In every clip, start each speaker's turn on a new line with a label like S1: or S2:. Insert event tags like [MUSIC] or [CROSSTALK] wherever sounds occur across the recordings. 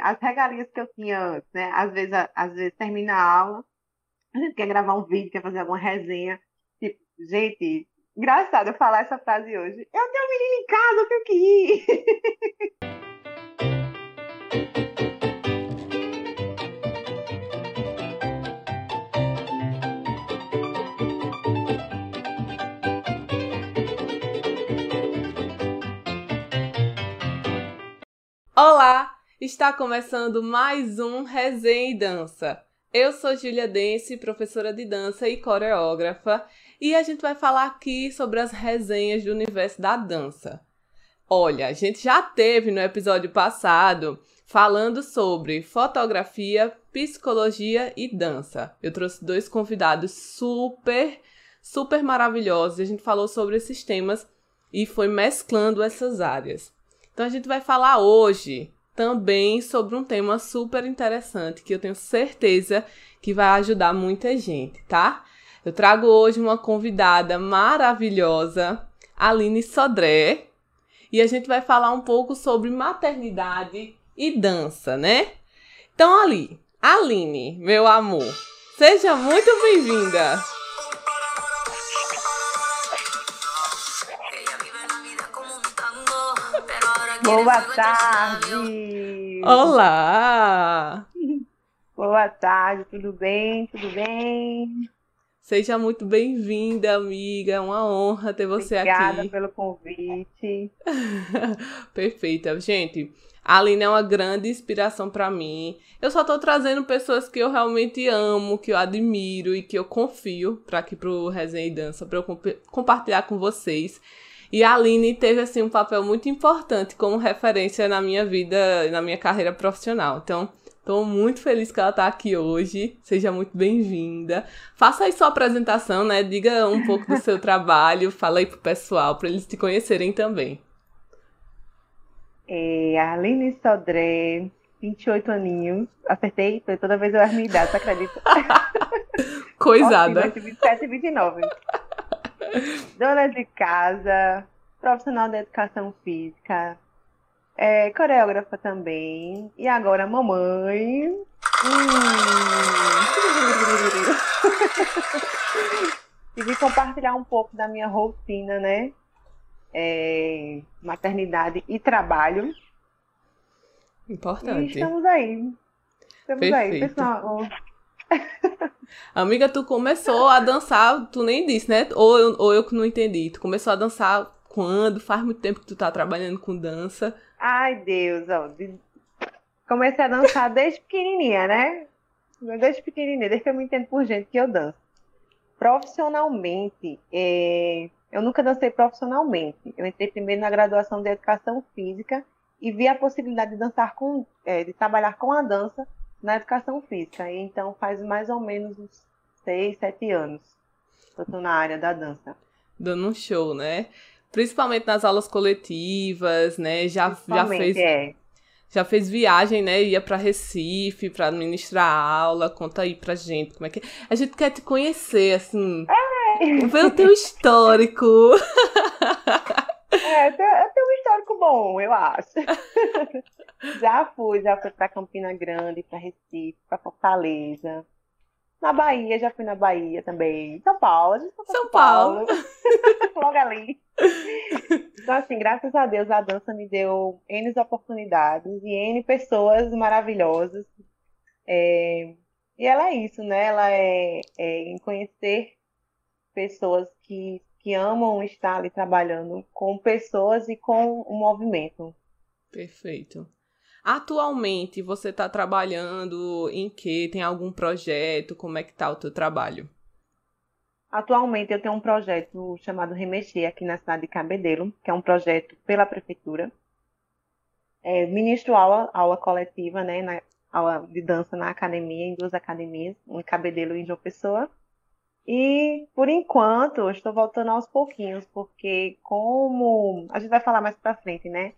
S1: as regalias que eu tinha antes, né? Às vezes, às vezes termina a aula, a gente quer gravar um vídeo, quer fazer alguma resenha. Tipo, gente, engraçado eu falar essa frase hoje. Eu tenho um menino em casa, eu tenho que ir.
S2: Olá! Está começando mais um Resenha e Dança. Eu sou Julia Dense, professora de dança e coreógrafa, e a gente vai falar aqui sobre as resenhas do universo da dança. Olha, a gente já teve no episódio passado falando sobre fotografia, psicologia e dança. Eu trouxe dois convidados super, super maravilhosos. A gente falou sobre esses temas e foi mesclando essas áreas. Então a gente vai falar hoje também sobre um tema super interessante que eu tenho certeza que vai ajudar muita gente, tá? Eu trago hoje uma convidada maravilhosa, Aline Sodré, e a gente vai falar um pouco sobre maternidade e dança, né? Então, ali, Aline, meu amor, seja muito bem-vinda!
S1: Boa tarde!
S2: Olá! [LAUGHS]
S1: Boa tarde, tudo bem? Tudo bem?
S2: Seja muito bem-vinda, amiga. É uma honra ter você
S1: Obrigada
S2: aqui.
S1: Obrigada pelo convite. [LAUGHS]
S2: Perfeita. Gente, a Aline é uma grande inspiração para mim. Eu só tô trazendo pessoas que eu realmente amo, que eu admiro e que eu confio para aqui pro Resenha e Dança, para eu comp compartilhar com vocês. E a Aline teve assim um papel muito importante como referência na minha vida, na minha carreira profissional. Então, estou muito feliz que ela está aqui hoje. Seja muito bem-vinda. Faça aí sua apresentação, né? Diga um pouco do seu [LAUGHS] trabalho, fala aí pro pessoal para eles te conhecerem também.
S1: É, Aline Sodré, 28 aninhos. Acertei? Toda vez eu erro minha idade, você acredita? [LAUGHS] [LAUGHS]
S2: Coisada.
S1: 27 e 29 dona de casa, profissional da educação física, é, coreógrafa também, e agora mamãe. Hum. [LAUGHS] e compartilhar um pouco da minha rotina, né? É, maternidade e trabalho.
S2: Importante.
S1: E estamos aí. Estamos
S2: Perfeito.
S1: aí, pessoal. [LAUGHS]
S2: Amiga, tu começou a dançar, tu nem disse, né? Ou eu, ou eu que não entendi. Tu começou a dançar quando? Faz muito tempo que tu tá trabalhando com dança.
S1: Ai, Deus, ó. Comecei a dançar desde pequenininha, né? Desde pequenininha, desde que eu me entendo por gente que eu danço. Profissionalmente, é... eu nunca dancei profissionalmente. Eu entrei primeiro na graduação de Educação Física e vi a possibilidade de dançar com, é, de trabalhar com a dança na educação física. E então faz mais ou menos uns seis, sete anos que eu estou na área da dança.
S2: Dando um show, né? Principalmente nas aulas coletivas, né? Já, já fez.
S1: É.
S2: Já fez viagem, né? Ia para Recife para administrar aula. Conta aí pra gente como é que. A gente quer te conhecer, assim. É. Ver o teu histórico. [LAUGHS]
S1: É, tenho um histórico bom, eu acho. [LAUGHS] já fui, já fui para Campina Grande, para Recife, para Fortaleza. Na Bahia, já fui na Bahia também. São Paulo, a gente foi
S2: São, São Paulo.
S1: Paulo. [LAUGHS] Logo ali. Então, assim, graças a Deus, a dança me deu N oportunidades e N pessoas maravilhosas. É... E ela é isso, né? Ela é, é em conhecer pessoas que que amam estar ali trabalhando com pessoas e com o movimento.
S2: Perfeito. Atualmente, você está trabalhando em que? Tem algum projeto? Como é que está o teu trabalho?
S1: Atualmente, eu tenho um projeto chamado Remexer aqui na cidade de Cabedelo, que é um projeto pela prefeitura. É, ministro aula, aula coletiva, né, na, aula de dança na academia, em duas academias, em Cabedelo e em João Pessoa. E, por enquanto, eu estou voltando aos pouquinhos, porque como a gente vai falar mais para frente, né?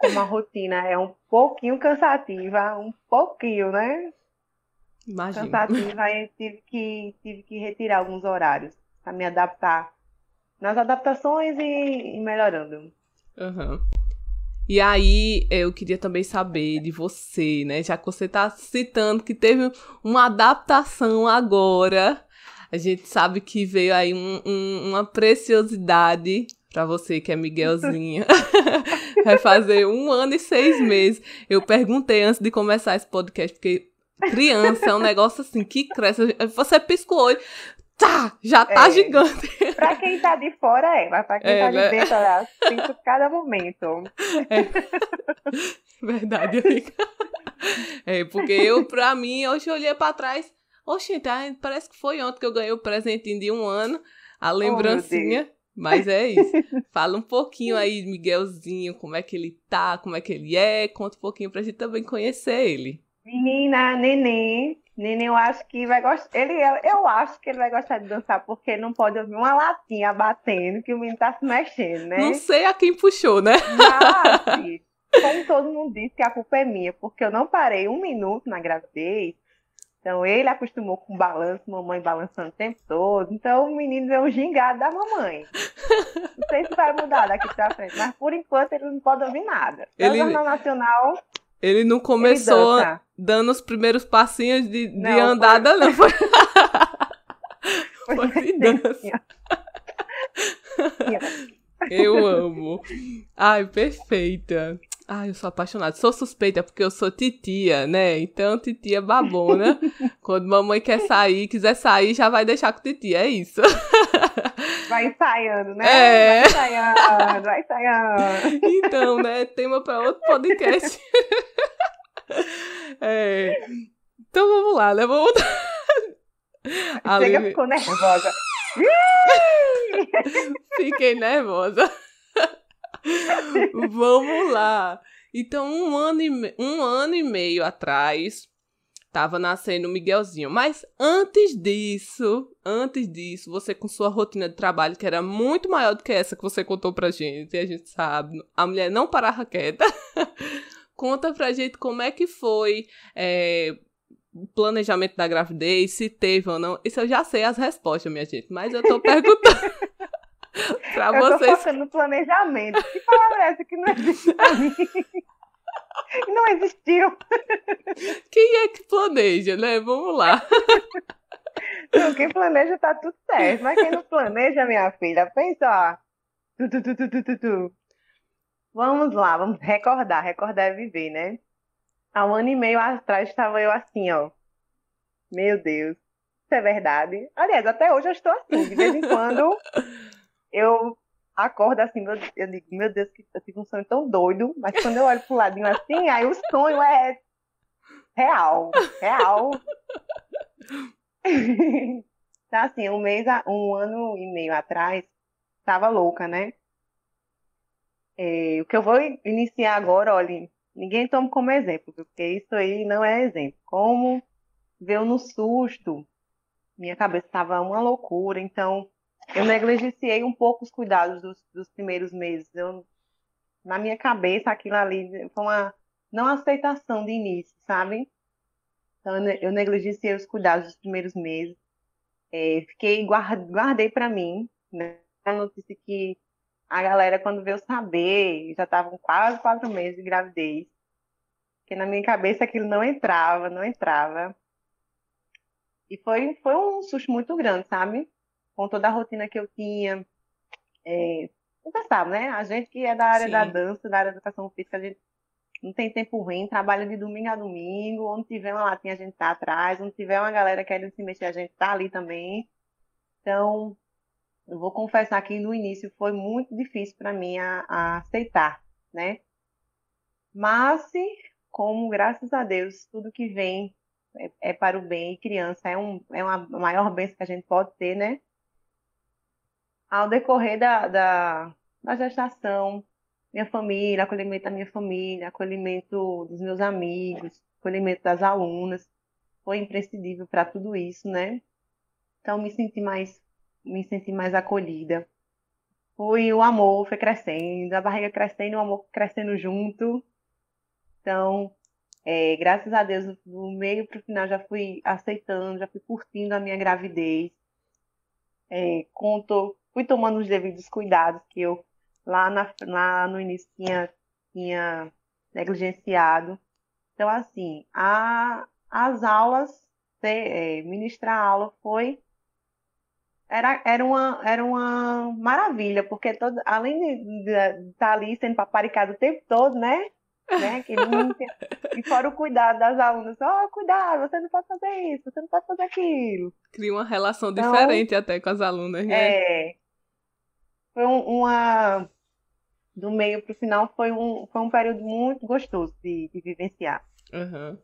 S1: Como a rotina é um pouquinho cansativa, um pouquinho, né?
S2: Imagina.
S1: Cansativa, aí tive que, tive que retirar alguns horários para me adaptar nas adaptações e, e melhorando.
S2: Uhum. E aí, eu queria também saber de você, né? Já que você está citando que teve uma adaptação agora, a gente sabe que veio aí um, um, uma preciosidade para você que é Miguelzinha. [LAUGHS] Vai fazer um ano e seis meses. Eu perguntei antes de começar esse podcast, porque criança é um negócio assim que cresce. Você pisca o olho, tá, já tá é. gigante.
S1: Pra quem tá de fora é, mas pra quem é, tá de né? dentro, olha, sinto cada momento.
S2: É. [LAUGHS] Verdade, amiga. É, porque eu, pra mim, hoje eu olhei pra trás, oxe, tá, parece que foi ontem que eu ganhei o presentinho de um ano, a oh, lembrancinha. Oh, mas é isso. [LAUGHS] Fala um pouquinho aí, Miguelzinho, como é que ele tá, como é que ele é. Conta um pouquinho pra gente também conhecer ele.
S1: Menina, neném. Neném, eu acho que vai gostar. Ele, eu acho que ele vai gostar de dançar, porque não pode ouvir uma latinha batendo, que o menino tá se mexendo, né?
S2: Não sei a quem puxou, né?
S1: Mas, [LAUGHS] como todo mundo disse que a culpa é minha, porque eu não parei um minuto na gravidez então ele acostumou com balanço, mamãe balançando o tempo todo. Então o menino vê um gingado da mamãe. Não sei se vai mudar daqui pra frente, mas por enquanto ele não pode ouvir nada. Ele... No Jornal Nacional.
S2: Ele não começou ele dando os primeiros passinhos de, de não, andada, foi... não. Foi, [LAUGHS] foi, foi de dança. Eu amo. Ai, perfeita. Ai, eu sou apaixonada. Sou suspeita porque eu sou titia, né? Então, titia babona. [LAUGHS] Quando mamãe quer sair, quiser sair, já vai deixar com titia. É isso.
S1: Vai ensaiando, né? É. Vai ensaiando, vai ensaiando.
S2: Então, né? Tema para outro podcast. [LAUGHS] É. Então, vamos lá, né? Vamos...
S1: Chega, ficou nervosa. [LAUGHS]
S2: Fiquei nervosa. [LAUGHS] Vamos lá. Então, um ano, e um ano e meio atrás, tava nascendo o Miguelzinho. Mas antes disso, antes disso, você com sua rotina de trabalho, que era muito maior do que essa que você contou pra gente, e a gente sabe, a mulher não parava quieta. [LAUGHS] Conta pra gente como é que foi é, o planejamento da gravidez, se teve ou não. Isso eu já sei as respostas, minha gente, mas eu tô [LAUGHS] perguntando. [LAUGHS]
S1: pra eu vocês. tô focando no planejamento. Que palavra é essa que não existe pra mim? [LAUGHS] Não existiu.
S2: Quem é que planeja, né? Vamos lá. [LAUGHS]
S1: Não, quem planeja tá tudo certo. Mas quem não planeja, minha filha, pensa, ó. Tu, tu, tu, tu, tu, tu. Vamos lá, vamos recordar. Recordar é viver, né? Há um ano e meio atrás estava eu assim, ó. Meu Deus, isso é verdade. Aliás, até hoje eu estou assim. De vez em quando eu acordo assim, eu digo, meu Deus, que eu tive um sonho tão doido, mas quando eu olho pro ladinho assim, aí o sonho é real, real. então, assim, um mês, um ano e meio atrás, tava louca, né? É, o que eu vou iniciar agora, olha, ninguém toma como exemplo, porque isso aí não é exemplo. Como veio no susto, minha cabeça estava uma loucura, então eu negligenciei um pouco os cuidados dos, dos primeiros meses. Eu, na minha cabeça, aquilo ali foi uma não aceitação de início, sabe? Então, eu negligenciei os cuidados dos primeiros meses. É, fiquei, guardei para mim, né? A notícia que a galera, quando veio saber, já estavam quase quatro meses de gravidez. Porque na minha cabeça aquilo não entrava, não entrava. E foi, foi um susto muito grande, sabe? Com toda a rotina que eu tinha. É, você sabe, né? A gente que é da área Sim. da dança, da área da educação física, a gente não tem tempo ruim, trabalha de domingo a domingo, onde tiver uma latinha a gente tá atrás, onde tiver uma galera querendo se mexer, a gente tá ali também. Então, eu vou confessar que no início foi muito difícil para mim a, a, aceitar, né? Mas, como graças a Deus, tudo que vem é, é para o bem, e criança é, um, é uma maior bênção que a gente pode ter, né? Ao decorrer da, da, da gestação, minha família, acolhimento da minha família, acolhimento dos meus amigos, acolhimento das alunas, foi imprescindível para tudo isso, né? Então me senti mais me senti mais acolhida. Foi o amor foi crescendo, a barriga crescendo, o amor crescendo junto. Então, é, graças a Deus, do meio para o final já fui aceitando, já fui curtindo a minha gravidez. É, conto fui tomando os devidos cuidados, que eu lá, na, lá no início tinha tinha negligenciado. Então, assim, a, as aulas, é, ministrar aula foi era, era, uma, era uma maravilha, porque todo, além de, de estar ali sendo paparicado o tempo todo, né? Né? Que e fora o cuidado das alunas, ó, oh, cuidado, você não pode fazer isso, você não pode fazer aquilo.
S2: Cria uma relação então, diferente até com as alunas, né?
S1: É. Foi um, uma. Do meio para o final foi um, foi um período muito gostoso de, de vivenciar.
S2: Uhum.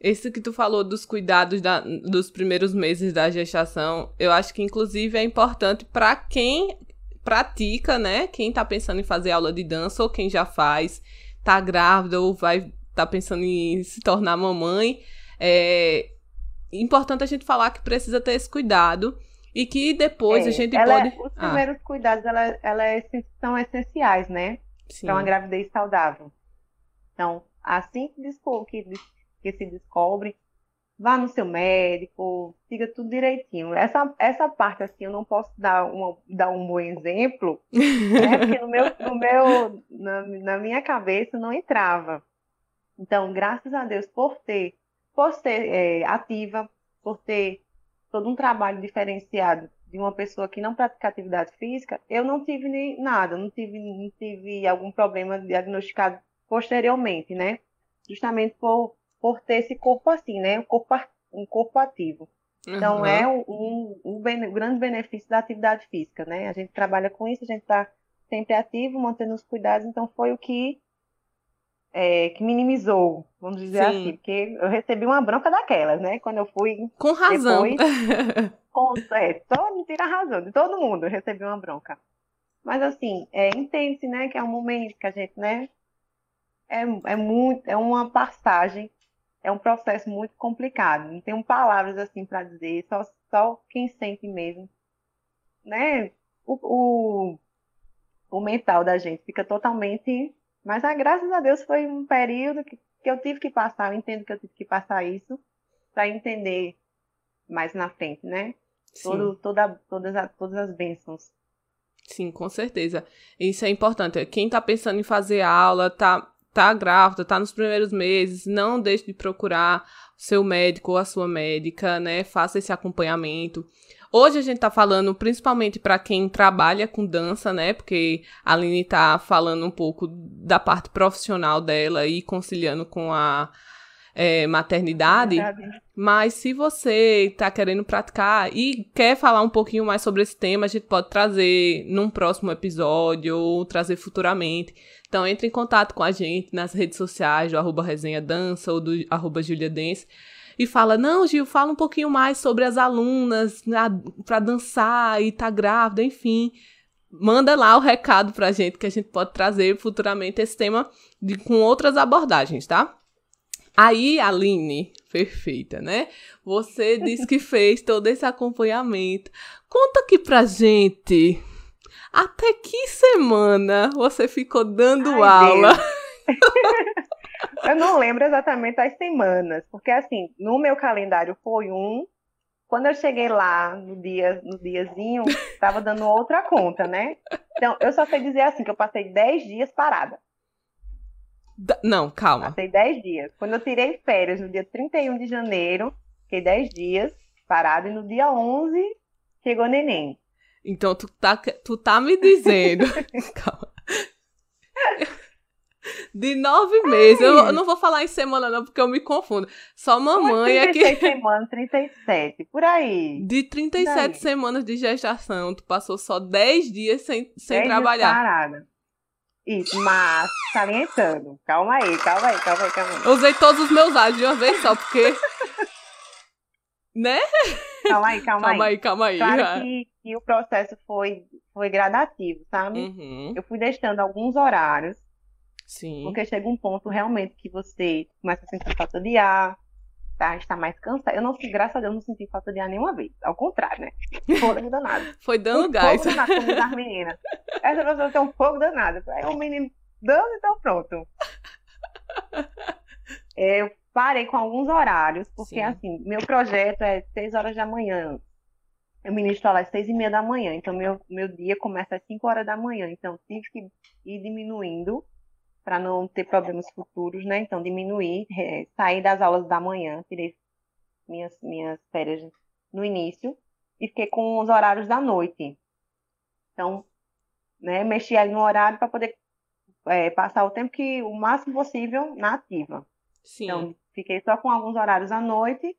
S2: Esse que tu falou dos cuidados da, dos primeiros meses da gestação, eu acho que inclusive é importante para quem pratica, né? Quem tá pensando em fazer aula de dança ou quem já faz, tá grávida ou vai tá pensando em se tornar mamãe. É importante a gente falar que precisa ter esse cuidado e que depois
S1: é,
S2: a gente
S1: ela,
S2: pode.
S1: Os ah. primeiros cuidados ela, ela é, são essenciais, né? Para uma gravidez saudável. Então, assim que, que que se descobre, vá no seu médico, siga tudo direitinho. Essa, essa parte, assim, eu não posso dar, uma, dar um bom exemplo, [LAUGHS] né? porque no meu, no meu, na, na minha cabeça não entrava. Então, graças a Deus por ter, por ser é, ativa, por ter todo um trabalho diferenciado de uma pessoa que não pratica atividade física, eu não tive nem nada, não tive, não tive algum problema diagnosticado posteriormente, né? Justamente por, por ter esse corpo assim, né? Um corpo, um corpo ativo. Então, uhum. é um, um, um, um, grande benefício da atividade física, né? A gente trabalha com isso, a gente está sempre ativo, mantendo os cuidados, então foi o que, é, que minimizou, vamos dizer Sim. assim, porque eu recebi uma bronca daquelas, né? Quando eu fui.
S2: Com razão.
S1: Depois, [LAUGHS] com, é, só me tira a razão, de todo mundo eu recebi uma bronca. Mas assim, é, entende-se, né, que é um momento que a gente, né, é, é muito, é uma passagem é um processo muito complicado. Não tenho palavras assim para dizer, só, só quem sente mesmo. Né? O, o, o, mental da gente fica totalmente. Mas ah, graças a Deus foi um período que, que eu tive que passar, eu entendo que eu tive que passar isso para entender mais na frente, né? Todo, toda, todas, todas as bênçãos.
S2: Sim, com certeza. Isso é importante. Quem está pensando em fazer aula, tá tá grávida, tá nos primeiros meses, não deixe de procurar seu médico ou a sua médica, né? Faça esse acompanhamento. Hoje a gente tá falando principalmente para quem trabalha com dança, né? Porque a Aline tá falando um pouco da parte profissional dela e conciliando com a é, maternidade. Mas se você está querendo praticar e quer falar um pouquinho mais sobre esse tema, a gente pode trazer num próximo episódio ou trazer futuramente. Então entre em contato com a gente nas redes sociais do arroba resenha dança ou do arroba Julia Dance e fala: Não, Gil, fala um pouquinho mais sobre as alunas para dançar e tá grávida, enfim. Manda lá o recado pra gente que a gente pode trazer futuramente esse tema de, com outras abordagens, tá? Aí, Aline, perfeita, né? Você disse que fez todo esse acompanhamento. Conta aqui pra gente. Até que semana você ficou dando Ai, aula? [LAUGHS]
S1: Eu não lembro exatamente as semanas, porque assim, no meu calendário foi um. Quando eu cheguei lá no dia, no diazinho, estava dando outra conta, né? Então, eu só sei dizer assim que eu passei 10 dias parada.
S2: Não, calma.
S1: Passei 10 dias. Quando eu tirei férias no dia 31 de janeiro, fiquei 10 dias parada e no dia 11 chegou neném.
S2: Então tu tá, tu tá me dizendo. [LAUGHS] calma. De nove meses. Eu, eu, não vou falar em semana, não, porque eu me confundo. Só mamãe
S1: é que. 36 semanas, 37, por aí.
S2: De 37 semanas de gestação, tu passou só 10 dias sem, sem 10 trabalhar.
S1: Dias parada. Isso, mas salientando. Calma aí, calma aí, calma aí, calma aí.
S2: usei todos os meus áudios de uma vez só, porque. né?
S1: Calma aí, calma,
S2: calma
S1: aí.
S2: aí. Calma aí,
S1: Claro que, que, o processo foi, foi gradativo, sabe?
S2: Uhum.
S1: Eu fui deixando alguns horários.
S2: Sim.
S1: Porque chega um ponto realmente que você começa a sentir falta de ar, tá? Está mais cansado. Eu não, graças a Deus, não senti falta de ar nenhuma vez. Ao contrário, né? Fogo [LAUGHS] danado.
S2: Foi dando um gás.
S1: Fogo danado, como das meninas. Essa pessoa tem um fogo danado. Aí o menino dando, então pronto. [LAUGHS] Eu parei com alguns horários, porque Sim. assim, meu projeto é 6 horas da manhã. eu ministro aula às seis e meia da manhã, então meu, meu dia começa às cinco horas da manhã, então tive que ir diminuindo para não ter problemas futuros, né? Então diminuir, é, sair das aulas da manhã, tirei minhas, minhas férias no início e fiquei com os horários da noite. Então, né, mexi aí no horário para poder é, passar o tempo que o máximo possível na ativa. Sim. Então, fiquei só com alguns horários à noite,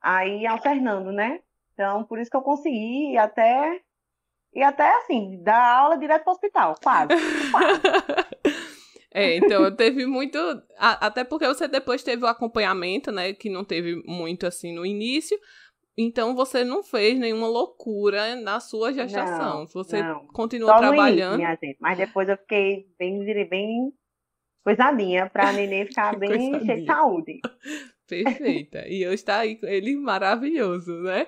S1: aí alternando, né? Então, por isso que eu consegui ir até. E até assim, dar aula direto para o hospital, quase. quase. [LAUGHS]
S2: É, então teve muito. Até porque você depois teve o acompanhamento, né? Que não teve muito assim no início. Então você não fez nenhuma loucura na sua gestação. Não, você não. continuou Só trabalhando.
S1: Início, gente, mas depois eu fiquei bem, bem coisadinha pra [LAUGHS] neném ficar bem cheia de saúde.
S2: Perfeita. E hoje está aí ele maravilhoso, né?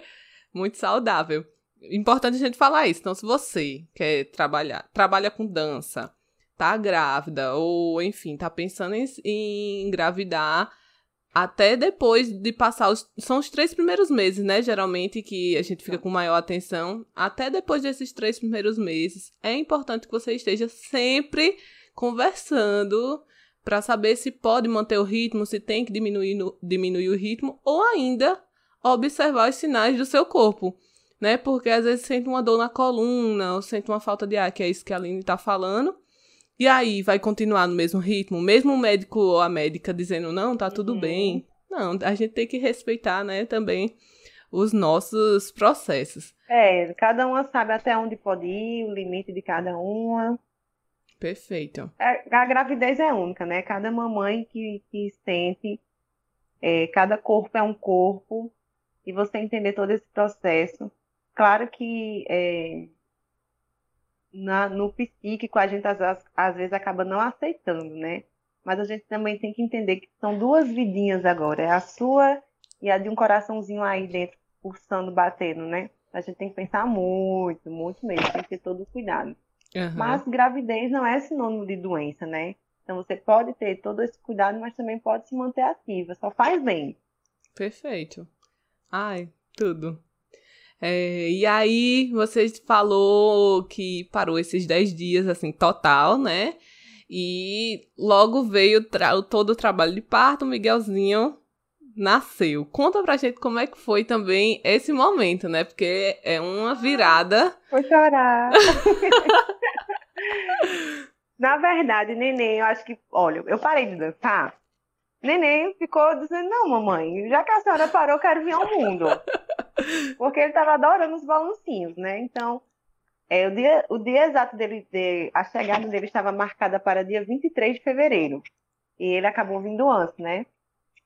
S2: Muito saudável. Importante a gente falar isso. Então, se você quer trabalhar, trabalha com dança, tá grávida, ou enfim, tá pensando em, em engravidar, até depois de passar os. São os três primeiros meses, né? Geralmente que a gente fica com maior atenção. Até depois desses três primeiros meses, é importante que você esteja sempre conversando para saber se pode manter o ritmo, se tem que diminuir, no, diminuir o ritmo, ou ainda observar os sinais do seu corpo. Né? Porque às vezes sente uma dor na coluna, ou sente uma falta de ar, que é isso que a Aline está falando. E aí, vai continuar no mesmo ritmo? Mesmo o médico ou a médica dizendo, não, tá tudo uhum. bem. Não, a gente tem que respeitar, né, também os nossos processos.
S1: É, cada uma sabe até onde pode ir, o limite de cada uma.
S2: Perfeito.
S1: É, a gravidez é única, né? Cada mamãe que, que sente, é, cada corpo é um corpo, e você entender todo esse processo. Claro que é, na, no psíquico a gente às, às vezes acaba não aceitando, né? Mas a gente também tem que entender que são duas vidinhas agora, é a sua e a de um coraçãozinho aí dentro, pulsando, batendo, né? A gente tem que pensar muito, muito mesmo, tem que ter todo o cuidado. Uhum. Mas gravidez não é sinônimo de doença, né? Então você pode ter todo esse cuidado, mas também pode se manter ativa, só faz bem.
S2: Perfeito. Ai, tudo. É, e aí, você falou que parou esses 10 dias, assim, total, né? E logo veio todo o trabalho de parto, o Miguelzinho nasceu. Conta pra gente como é que foi também esse momento, né? Porque é uma virada.
S1: Vou chorar. [LAUGHS] Na verdade, neném, eu acho que. Olha, eu parei de dançar. Neném ficou dizendo: Não, mamãe, já que a senhora parou, eu quero vir ao mundo. Porque ele estava adorando os balancinhos, né? Então, é, o, dia, o dia exato dele, de, a chegada dele estava marcada para dia 23 de fevereiro. E ele acabou vindo antes, né?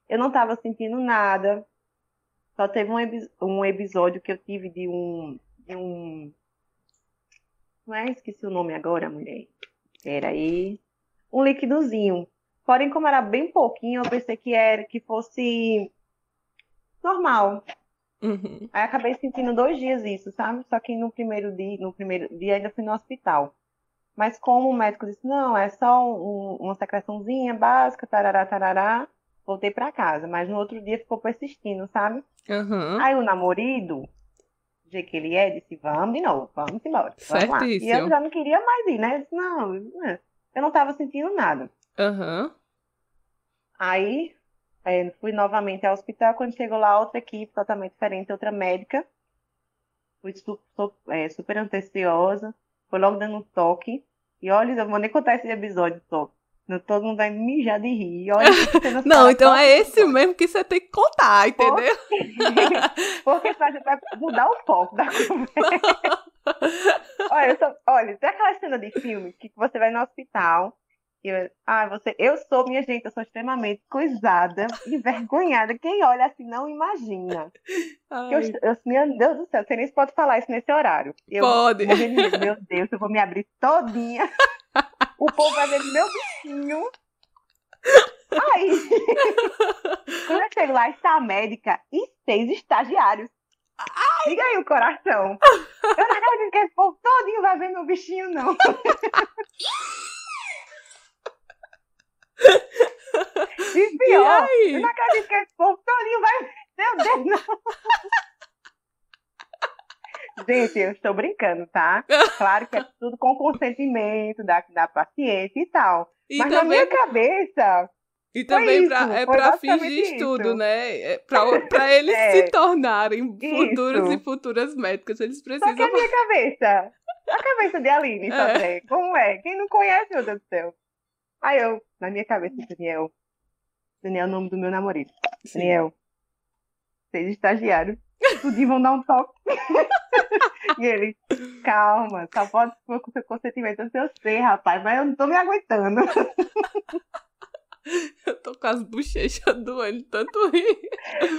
S1: Eu não estava sentindo nada. Só teve um, um episódio que eu tive de um, de um. Não é? Esqueci o nome agora, mulher. Peraí. Um líquidozinho. Porém, como era bem pouquinho, eu pensei que era que fosse normal. Uhum. Aí acabei sentindo dois dias isso, sabe? Só que no primeiro dia, no primeiro dia ainda fui no hospital. Mas como o médico disse, não, é só um, uma secreçãozinha básica, tarará, tarará, voltei para casa. Mas no outro dia ficou persistindo, sabe? Uhum. Aí o namorado, do jeito que ele é, disse, vamos de novo, vamos embora. Vamos lá. E eu já não queria mais ir, né? Eu disse, não, eu não tava sentindo nada. Uhum. Aí é, fui novamente ao hospital, quando chegou lá, outra equipe totalmente diferente, outra médica. Fui super, é, super ansiosa, foi logo dando um toque. E olha, eu vou nem contar esse episódio todo. Todo mundo vai mijar de rir. Olha, [LAUGHS]
S2: não, então é esse mesmo que você tem que contar, entendeu? [LAUGHS]
S1: Porque, Porque vai mudar o foco da conversa. [LAUGHS] olha, só, olha, tem aquela cena de filme que você vai no hospital eu, ah, você, eu sou, minha gente, eu sou extremamente coisada, envergonhada. Quem olha assim não imagina. Eu, eu, meu Deus do céu, você nem pode falar isso nesse horário. Eu,
S2: pode.
S1: Meu Deus, eu vou me abrir todinha. o povo vai ver meu bichinho. Aí, quando eu chego lá, está a médica e seis estagiários. Ai. Diga aí o coração. Eu não acredito que esse povo todinho vai ver meu bichinho, não. E pior, e eu não acredito que esse povo todinho vai. Meu Deus, não. Gente, eu estou brincando, tá? Claro que é tudo com consentimento da, da paciente e tal.
S2: E
S1: Mas na
S2: também,
S1: minha cabeça,
S2: e também
S1: isso,
S2: pra, é
S1: foi
S2: pra
S1: basicamente
S2: fingir
S1: isso.
S2: estudo, né? É pra, pra [LAUGHS] eles
S1: É.
S2: se tornarem futuros
S1: Isso.
S2: e futuras médicas, eles
S1: só que
S2: precisam.
S1: a minha cabeça, a cabeça de Aline, [LAUGHS]
S2: É.
S1: sabe? Como é? Quem não conhece, meu Deus do céu. Aí eu, na minha cabeça, Daniel. Daniel é o nome do meu namorado.
S2: Sim.
S1: Daniel, vocês estagiários, tudinho vão dar um toque. [LAUGHS] e ele, calma, só pode for com seu consentimento. Eu sei, rapaz, mas eu não tô me aguentando. [LAUGHS]
S2: Eu tô com as bochechas doendo, tanto rir.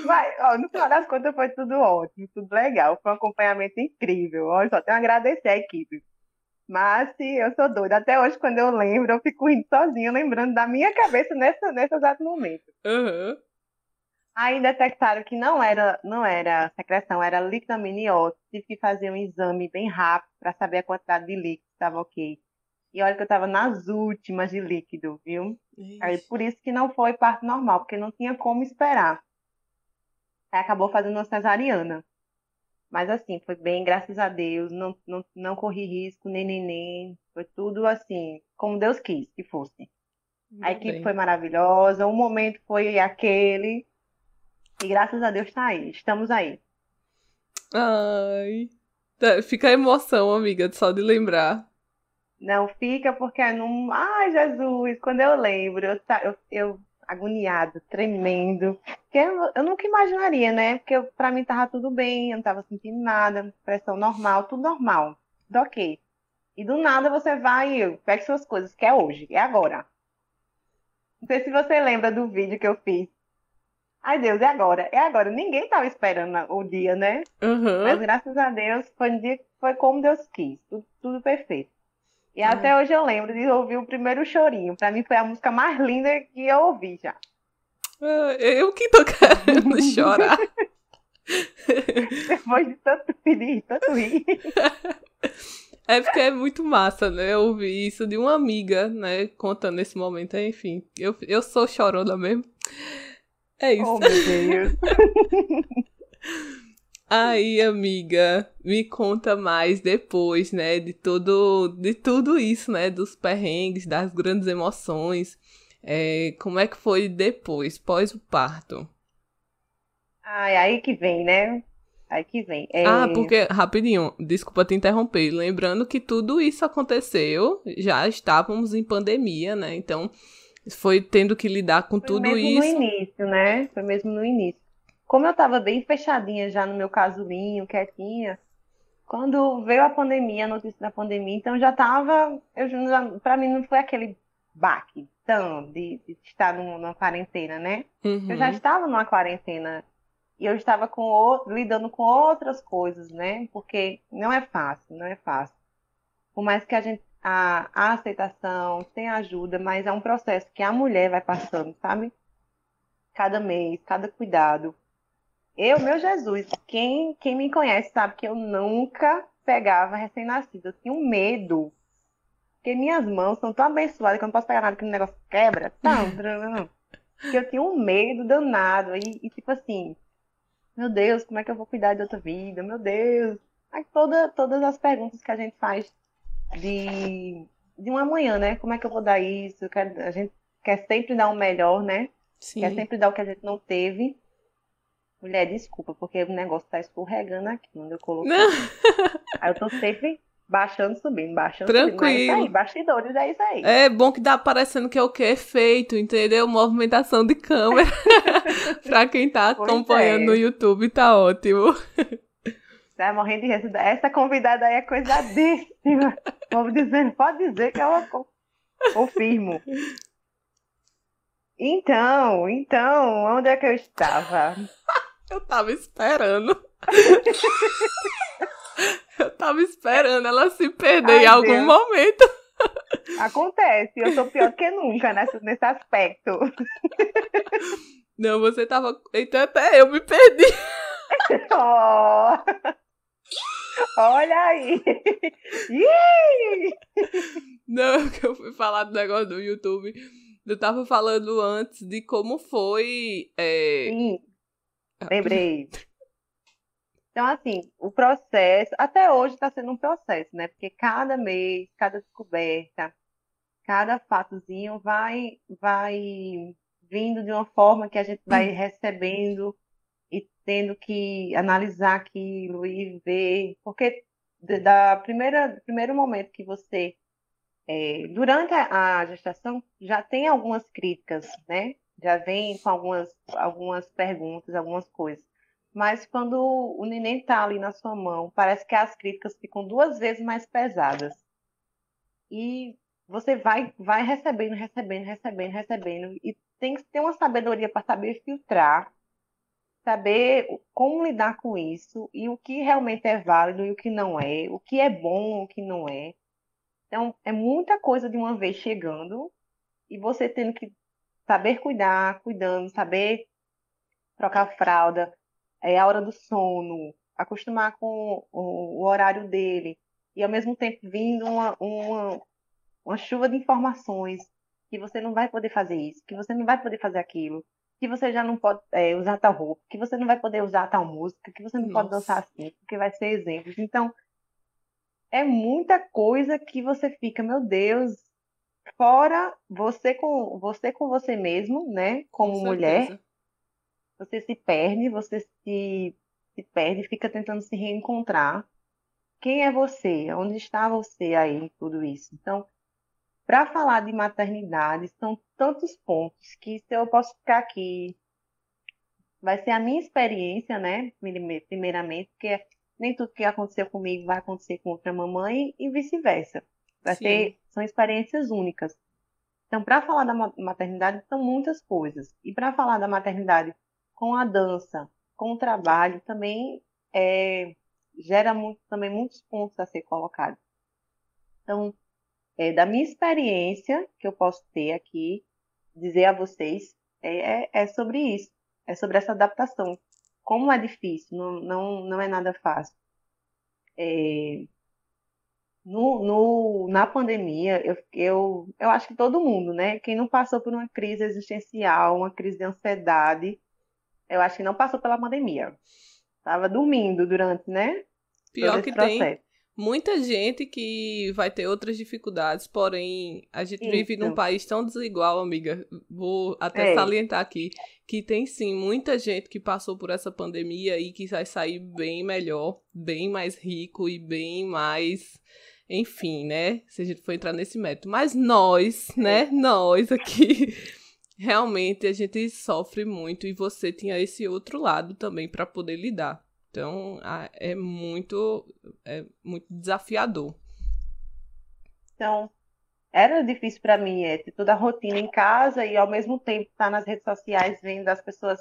S1: Mas, ó, no final das contas foi tudo ótimo, tudo legal. Foi um acompanhamento incrível. Ó, eu só tenho a agradecer a equipe. Mas se eu sou doida. Até hoje, quando eu lembro, eu fico rindo sozinha, lembrando da minha cabeça nessa, nesse exato momento.
S2: Aham.
S1: Aí detectaram que não era, não era secreção, era líquido amniótico. Tive que fazer um exame bem rápido para saber a quantidade de líquido que estava ok. E olha que eu estava nas últimas de líquido, viu? Aí por isso que não foi parto normal, porque não tinha como esperar. Aí acabou fazendo uma cesariana. Mas assim, foi bem, graças a Deus, não, não, não corri risco, nem neném. Foi tudo assim, como Deus quis que fosse. A
S2: Ainda
S1: equipe
S2: bem.
S1: foi maravilhosa, o momento foi aquele. E graças a Deus está aí, estamos aí.
S2: Ai. Tá, Fica a emoção, amiga, só de lembrar.
S1: Não fica porque não. Ai, Jesus, quando eu lembro, eu, eu agoniado, tremendo. Porque eu, nunca imaginaria, né? Porque eu- pra mim tava tudo bem, eu não tava sentindo nada, pressão normal, tudo normal, tudo ok. E do nada você vai e pega suas coisas, que é hoje, é agora. Não sei se você lembra do vídeo que eu fiz. Ai, Deus, é agora, é agora. Ninguém tava esperando o dia, né? Mas
S2: Aham.
S1: graças a Deus foi um dia foi como Deus quis, tudo, tudo perfeito. E
S2: Ai.
S1: até hoje eu lembro de ouvir o primeiro chorinho. Pra mim foi a música mais linda que eu ouvi já.
S2: Ah, Eu que tô querendo [LAUGHS] chorar.
S1: Depois de tanto rir, tanto rir.
S2: É porque é muito massa, né? Eu ouvi isso de uma amiga, né? Contando esse momento. Enfim, eu, eu sou chorona mesmo. É isso.
S1: Oh, meu Deus. [LAUGHS]
S2: Aí, amiga, me conta mais depois, né? De tudo, de tudo isso, né? Dos perrengues, das grandes emoções. É, como é que foi depois, pós o parto?
S1: Ai, aí que vem, né? Aí que vem. É,
S2: Ah, porque, rapidinho, desculpa te interromper. Lembrando que tudo isso aconteceu, já estávamos em pandemia, né? Então, foi tendo que lidar com
S1: foi
S2: tudo
S1: mesmo
S2: isso.
S1: no início, né? Foi mesmo no início. Como eu tava bem fechadinha já no meu casulinho, quietinha, quando veio a pandemia, a notícia da pandemia, então já tava, eu já, pra mim não foi aquele baque tão de, de estar num- numa quarentena, né? Eu já
S2: Uhum.
S1: estava numa quarentena e eu estava com lidando com outras coisas, né? Porque não é fácil, não é fácil. Por mais que a gente a, a aceitação tem ajuda, mas é um processo que a mulher vai passando, sabe? Cada mês, cada cuidado. Eu, meu Jesus, quem, quem me conhece sabe que eu nunca pegava recém-nascido. Eu tinha um medo. Porque minhas mãos são tão abençoadas que eu não posso pegar nada que o negócio quebra. Não. Que eu tinha um medo danado. E, e, tipo assim, meu Deus, como é que eu vou cuidar de outra vida? Meu Deus. Aí toda, todas as perguntas que a gente faz de, de uma manhã, né? Como é que eu vou dar isso? Quero- a gente quer sempre dar o melhor, né? Quer
S2: Sim.
S1: sempre dar o que a gente não teve. Mulher, desculpa, porque o negócio tá escorregando aqui onde eu coloquei.
S2: Não, [LAUGHS]
S1: Aí eu tô sempre baixando, subindo, baixando, subindo. É isso
S2: Tranquilo.
S1: aí, bastidores, é isso aí.
S2: é bom que dá parecendo que é o que? Efeito, entendeu? Movimentação de câmera. [LAUGHS] pra quem tá
S1: Pois
S2: acompanhando
S1: é.
S2: no YouTube, tá ótimo.
S1: Tá morrendo de rir. Essa convidada aí é coisadíssima. [LAUGHS] Vou dizendo, pode dizer que eu co- confirmo. Então, então, onde é que eu estava?
S2: Eu tava esperando. [LAUGHS] Eu tava esperando ela se perder
S1: Ai,
S2: em algum
S1: Deus.
S2: momento.
S1: Acontece, eu sou pior que nunca nesse, nesse aspecto.
S2: Não, você tava. Então até eu me perdi. [LAUGHS]
S1: Oh. Olha aí! Ih!
S2: Não, que eu fui falar do negócio do YouTube. Eu tava falando antes de como foi. é,
S1: Sim, lembrei. Então, assim, o processo, até hoje está sendo um processo, né? Porque cada mês, cada descoberta, cada fatozinho vai, vai vindo de uma forma que a gente vai hum. recebendo e tendo que analisar aquilo e ver, porque da primeira, do primeiro momento que você, é, durante a gestação, já tem algumas críticas, né? Já vem com algumas, algumas perguntas, algumas coisas. Mas quando o neném está ali na sua mão, parece que as críticas ficam duas vezes mais pesadas. E você vai, vai recebendo, recebendo, recebendo, recebendo. E tem que ter uma sabedoria para saber filtrar, saber como lidar com isso e o que realmente é válido e o que não é, o que é bom, o que não é. Então, é muita coisa de uma vez chegando e você tendo que saber cuidar, cuidando, saber trocar fralda, é a hora do sono, acostumar com o, o horário dele e ao mesmo tempo vindo uma, uma, uma chuva de informações que você não vai poder fazer isso, que você não vai poder fazer aquilo, que você já não pode é, usar tal roupa, que você não vai poder usar tal música, que você não Nossa. pode dançar assim, porque vai ser exemplos. Então, é muita coisa que você fica, meu Deus, fora você com você com você mesmo, né, como com mulher, você se perde, você se, se perde, fica tentando se reencontrar. Quem é você? Onde está você aí em tudo isso? Então, para falar de maternidade, são tantos pontos que se eu posso ficar aqui, vai ser a minha experiência, né? Primeiramente, porque nem tudo que aconteceu comigo vai acontecer com outra mamãe e vice-versa. Vai Sim. ser, são experiências únicas. Então, para falar da maternidade, são muitas coisas. E para falar da maternidade com a dança, com o trabalho, também é, gera muito, também muitos pontos a ser colocados. Então, é, da minha experiência que eu posso ter aqui, dizer a vocês, é, é, é sobre isso, é sobre essa adaptação. Como é difícil, não, não, não é nada fácil. É, no, no, na pandemia, eu, eu, eu acho que todo mundo, né? Quem não passou por uma crise existencial, uma crise de ansiedade, eu acho que não passou pela pandemia. Tava dormindo durante, né?
S2: Pior que processo. tem muita gente que vai ter outras dificuldades, porém, a gente Isso. vive num país tão desigual, amiga. Vou até é. salientar aqui que tem sim muita gente que passou por essa pandemia e que vai sair bem melhor, bem mais rico e bem mais. Enfim, né? Se a gente for entrar nesse método. Mas nós, né? É. Nós aqui. [LAUGHS] Realmente a gente sofre muito e você tinha esse outro lado também para poder lidar. Então, é muito, é muito desafiador.
S1: Então, era difícil para mim é, ter toda a rotina em casa e, ao mesmo tempo, estar tá nas redes sociais vendo as pessoas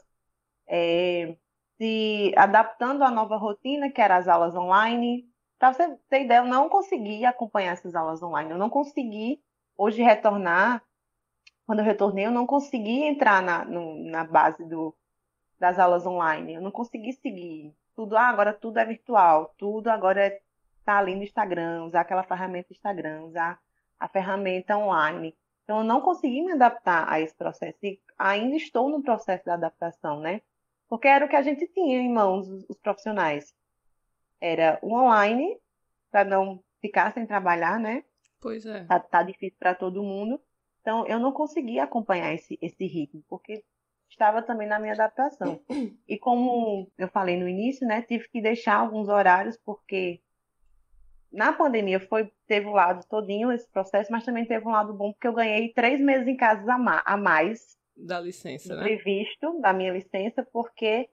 S1: é, se adaptando à nova rotina, que eram as aulas online. Para você ter ideia, eu não consegui acompanhar essas aulas online. Eu não consegui, hoje, retornar. Quando eu retornei, eu não consegui entrar na, no, na base do, das aulas online. Eu não consegui seguir tudo, ah, agora tudo é virtual, tudo agora está tá ali no Instagram, usar aquela ferramenta Instagram, usar a ferramenta online. Então, eu não consegui me adaptar a esse processo e ainda estou no processo da adaptação, né? Porque era o que a gente tinha em mãos, os, os profissionais. Era o online, para não ficar sem trabalhar, né?
S2: Pois é.
S1: Tá, tá difícil para todo mundo. Então, eu não consegui acompanhar esse, esse ritmo, porque estava também na minha adaptação. E como eu falei no início, né, tive que deixar alguns horários porque na pandemia foi teve um lado todinho esse processo, mas também teve um lado bom porque eu ganhei três meses em casa a, mais
S2: da licença, né?
S1: Previsto da minha licença, porque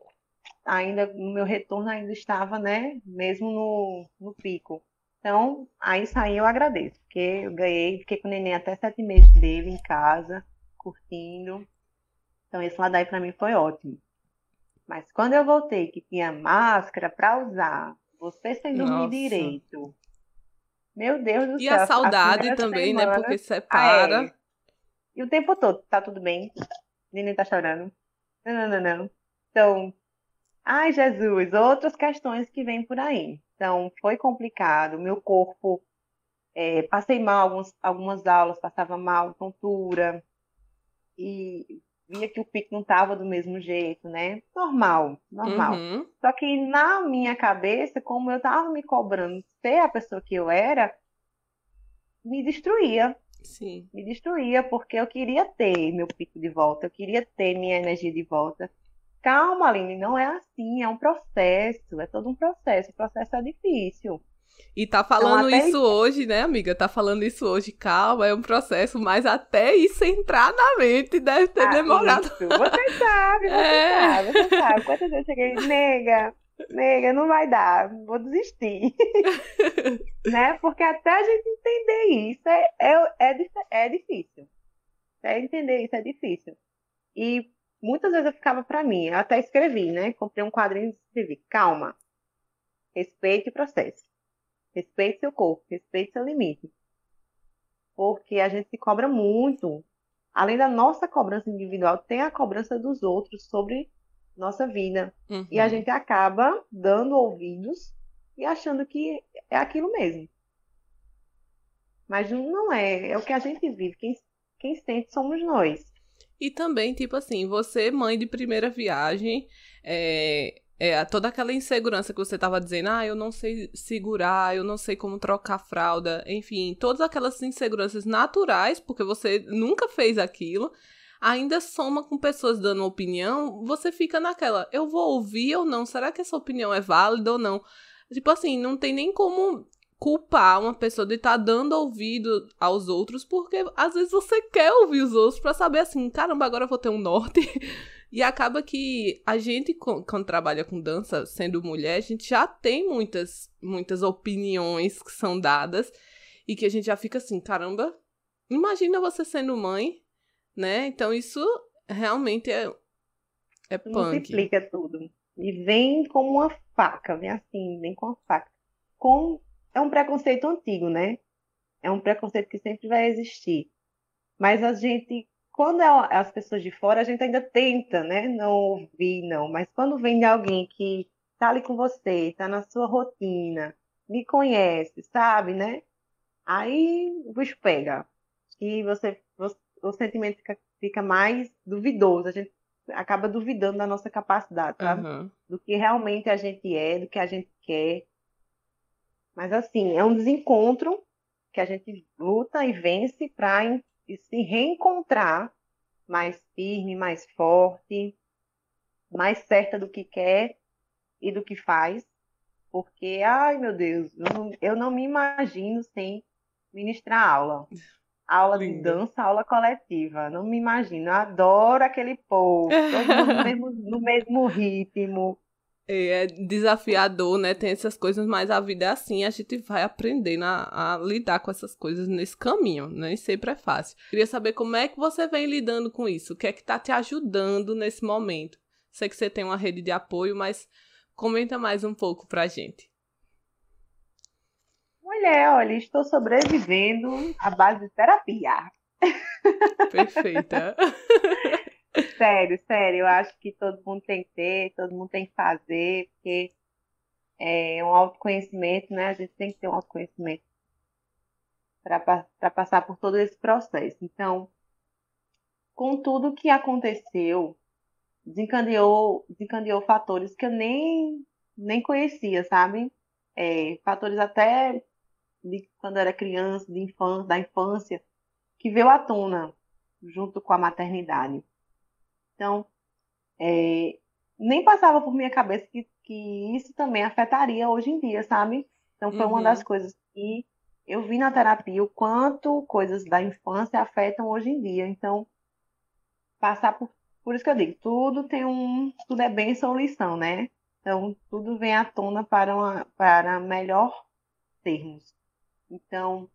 S1: ainda no meu retorno ainda estava, né, mesmo no, no pico. Então, aí saí eu agradeço, porque eu ganhei, fiquei com o neném até sete meses dele em casa, curtindo. Então, esse lado aí para mim foi ótimo. Mas quando eu voltei, que tinha máscara para usar, você sem dormir Nossa. direito. Meu Deus do
S2: e
S1: céu.
S2: E a saudade também, né? Porque separa. Ah, é.
S1: E o tempo todo, tá tudo bem? Neném tá chorando. Não, não, não, não. Então, ai, Jesus, outras questões que vêm por aí. Então, foi complicado. Meu corpo, é, passei mal alguns, algumas aulas, passava mal, tontura. E via que o pique não estava do mesmo jeito, né? Normal, normal. Uhum. Só que na minha cabeça, como eu estava me cobrando ser a pessoa que eu era, me destruía.
S2: Sim.
S1: Me destruía, porque eu queria ter meu pico de volta, eu queria ter minha energia de volta. Calma, Aline, não é assim, é um processo, é todo um processo. O processo é difícil.
S2: E tá falando então, isso hoje, né, amiga? Tá falando isso hoje. Calma, é um processo, mas até isso entrar na mente deve ter ah, demorado.
S1: Isso. Você [LAUGHS] sabe, você é. sabe, você sabe. Quantas vezes eu cheguei, nega, nega, não vai dar, vou desistir. [LAUGHS] né? Porque até a gente entender isso é, é, é, é difícil. Até entender isso é difícil. E muitas vezes eu ficava para mim, eu até escrevi, né? Comprei um quadrinho e escrevi, calma, respeite o processo. Respeite seu corpo, respeite seu limite. Porque a gente se cobra muito. Além da nossa cobrança individual, tem a cobrança dos outros sobre nossa vida. Uhum. E a uhum. gente acaba dando ouvidos e achando que é aquilo mesmo. Mas não é. É o que a gente vive. Quem, quem sente somos nós.
S2: E também, tipo assim, você, mãe de primeira viagem, é, é, toda aquela insegurança que você estava dizendo, ah, eu não sei segurar, eu não sei como trocar fralda, enfim, todas aquelas inseguranças naturais, porque você nunca fez aquilo, ainda soma com pessoas dando opinião, você fica naquela, eu vou ouvir ou não? Será que essa opinião é válida ou não? Tipo assim, não tem nem como culpar uma pessoa de estar tá dando ouvido aos outros, porque às vezes você quer ouvir os outros para saber assim, caramba, agora eu vou ter um norte. [LAUGHS] E acaba que a gente, quando trabalha com dança, sendo mulher, a gente já tem muitas, muitas opiniões que são dadas e que a gente já fica assim, caramba, imagina você sendo mãe, né? Então isso realmente é, é punk.
S1: Multiplica tudo. E vem como uma faca, vem assim, vem com uma faca. Com... É um preconceito antigo, né? É um preconceito que sempre vai existir. Mas a gente quando é as pessoas de fora, a gente ainda tenta, né? Não ouvir, não. Mas quando vem de alguém que tá ali com você, tá na sua rotina, me conhece, sabe, né? Aí o bicho pega. E você, você o sentimento fica, fica, mais duvidoso. A gente acaba duvidando da nossa capacidade, sabe? Uhum. Do que realmente a gente é, do que a gente quer. Mas assim, é um desencontro que a gente luta e vence para se reencontrar mais firme, mais forte, mais certa do que quer e do que faz. Porque, ai meu Deus, eu não, eu não me imagino sem ministrar aula. Aula Lindo. de dança, aula coletiva. Não me imagino. Eu adoro aquele povo, todo mundo no mesmo, no mesmo ritmo
S2: é desafiador, né? Tem essas coisas, mas a vida é assim, a gente vai aprendendo a, a, lidar com essas coisas nesse caminho, nem sempre é fácil. Queria saber como é que você vem lidando com isso, o que é que tá te ajudando nesse momento. Sei que você tem uma rede de apoio, mas comenta mais um pouco pra gente.
S1: Mulher, olha, estou sobrevivendo à base de terapia.
S2: Perfeita. [LAUGHS]
S1: Sério, sério, eu acho que todo mundo tem que ter, todo mundo tem que fazer, porque é um autoconhecimento, né? A gente tem que ter um autoconhecimento para passar por todo esse processo. Então, com tudo que aconteceu, desencadeou, desencadeou fatores que eu nem, nem conhecia, sabe? É, fatores até de quando eu era criança, de infância, da infância, que veio à tona junto com a maternidade. Então, é, nem passava por minha cabeça que, que isso também afetaria hoje em dia, sabe? Então, foi uhum. uma das coisas que eu vi na terapia, o quanto coisas da infância afetam hoje em dia. Então, passar por. Por isso que eu digo, tudo tem um. Tudo é bênção ou lição, né? Então, tudo vem à tona para, uma, para melhor termos. Então,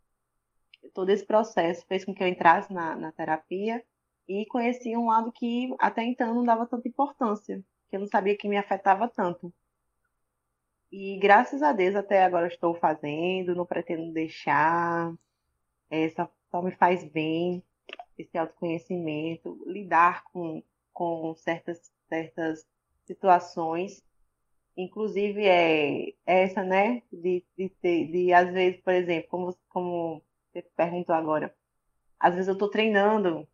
S1: todo esse processo fez com que eu entrasse na, na terapia e conheci um lado que até então não dava tanta importância, que eu não sabia que me afetava tanto. E graças a Deus até agora estou fazendo, não pretendo deixar, é, só, só me faz bem esse autoconhecimento, lidar com, com certas, certas situações, inclusive é essa, né, de, de, de, de às vezes, por exemplo, como, como você perguntou agora, às vezes eu estou treinando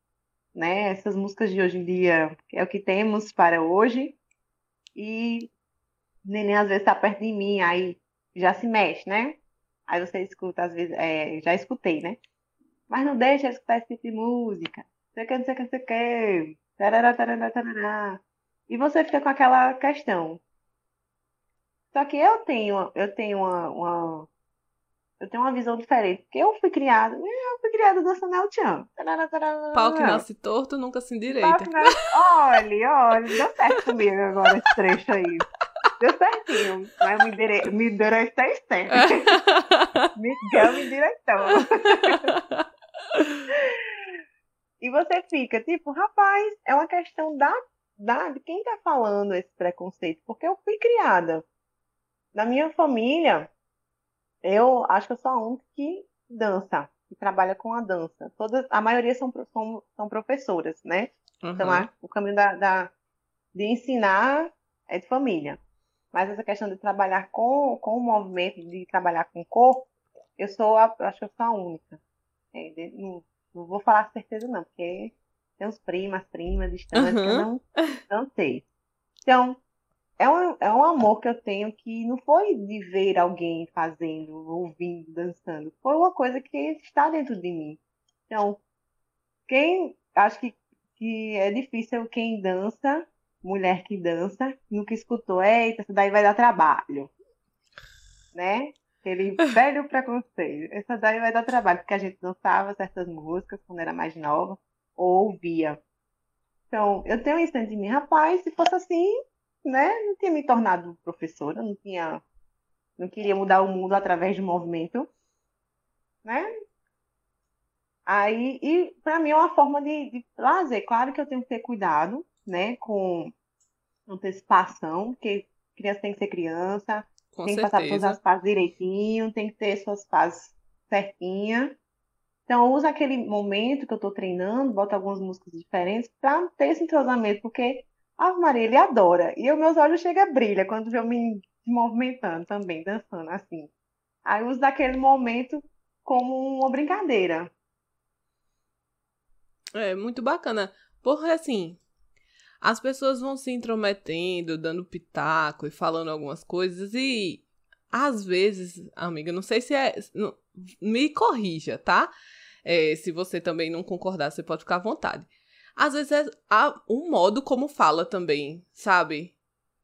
S1: né? Essas músicas de hoje em dia é o que temos para hoje. E neném às vezes está perto de mim, aí já se mexe, né? Aí você escuta, às vezes, é, já escutei, né? Mas não deixa ele escutar esse tipo de música. Sei que, não sei que, não sei que. Tarará, tarará, tarará. E você fica com aquela questão. Só que eu tenho, eu tenho uma, uma eu tenho uma visão diferente. Porque eu fui criada, eu fui criada dançando El Chan.
S2: Pau que nasce torto nunca se endireita.
S1: Nasce... Olha, olha, deu certo comigo agora esse trecho aí. Deu certinho. Mas me, dire... me endireitei sempre. [LAUGHS] Miguel me endireitou. e você fica, tipo, rapaz, é uma questão da, da, de quem tá falando esse preconceito. Porque eu fui criada. Na minha família, eu acho que eu sou a única que dança, que trabalha com a dança. Todas, a maioria são, são, são professoras, né? Uhum. Então, a, o caminho da, da, de ensinar é de família. Mas essa questão de trabalhar com, com o movimento, de trabalhar com o corpo, eu sou a, acho que eu sou a única. É, de, não, não, vou falar certeza não, porque tem uns primas, primas distantes, uhum. que eu não, não sei. Então, é um, é um amor que eu tenho que não foi de ver alguém fazendo, ouvindo, dançando. Foi uma coisa que está dentro de mim. Então, quem. Acho que, que é difícil quem dança, mulher que dança, nunca escutou, eita, isso daí vai dar trabalho. Né? Aquele [LAUGHS] velho preconceito. Essa daí vai dar trabalho, porque a gente dançava certas músicas quando era mais nova, ou ouvia. Então, eu tenho um instante de mim, rapaz, se fosse assim, né, não tinha me tornado professora, não tinha, não queria mudar o mundo através de movimento, né? Aí, e para mim é uma forma de, de lazer. Claro que eu tenho que ter cuidado, né, com antecipação, porque criança tem que ser criança, com tem certeza. que passar todas as fases direitinho, tem que ter suas fases certinhas. Então, uso aquele momento que eu estou treinando, boto algumas músicas diferentes para ter esse entrosamento, porque a Maria, ele adora. E os meus olhos chegam a brilhar quando eu me movimentando também, dançando assim. Aí eu uso daquele momento como uma brincadeira.
S2: É, muito bacana. Porque assim, as pessoas vão se intrometendo, dando pitaco e falando algumas coisas e às vezes, amiga, não sei se é. Não, me corrija, tá? É, se você também não concordar, você pode ficar à vontade. Às vezes é um modo como fala também, sabe?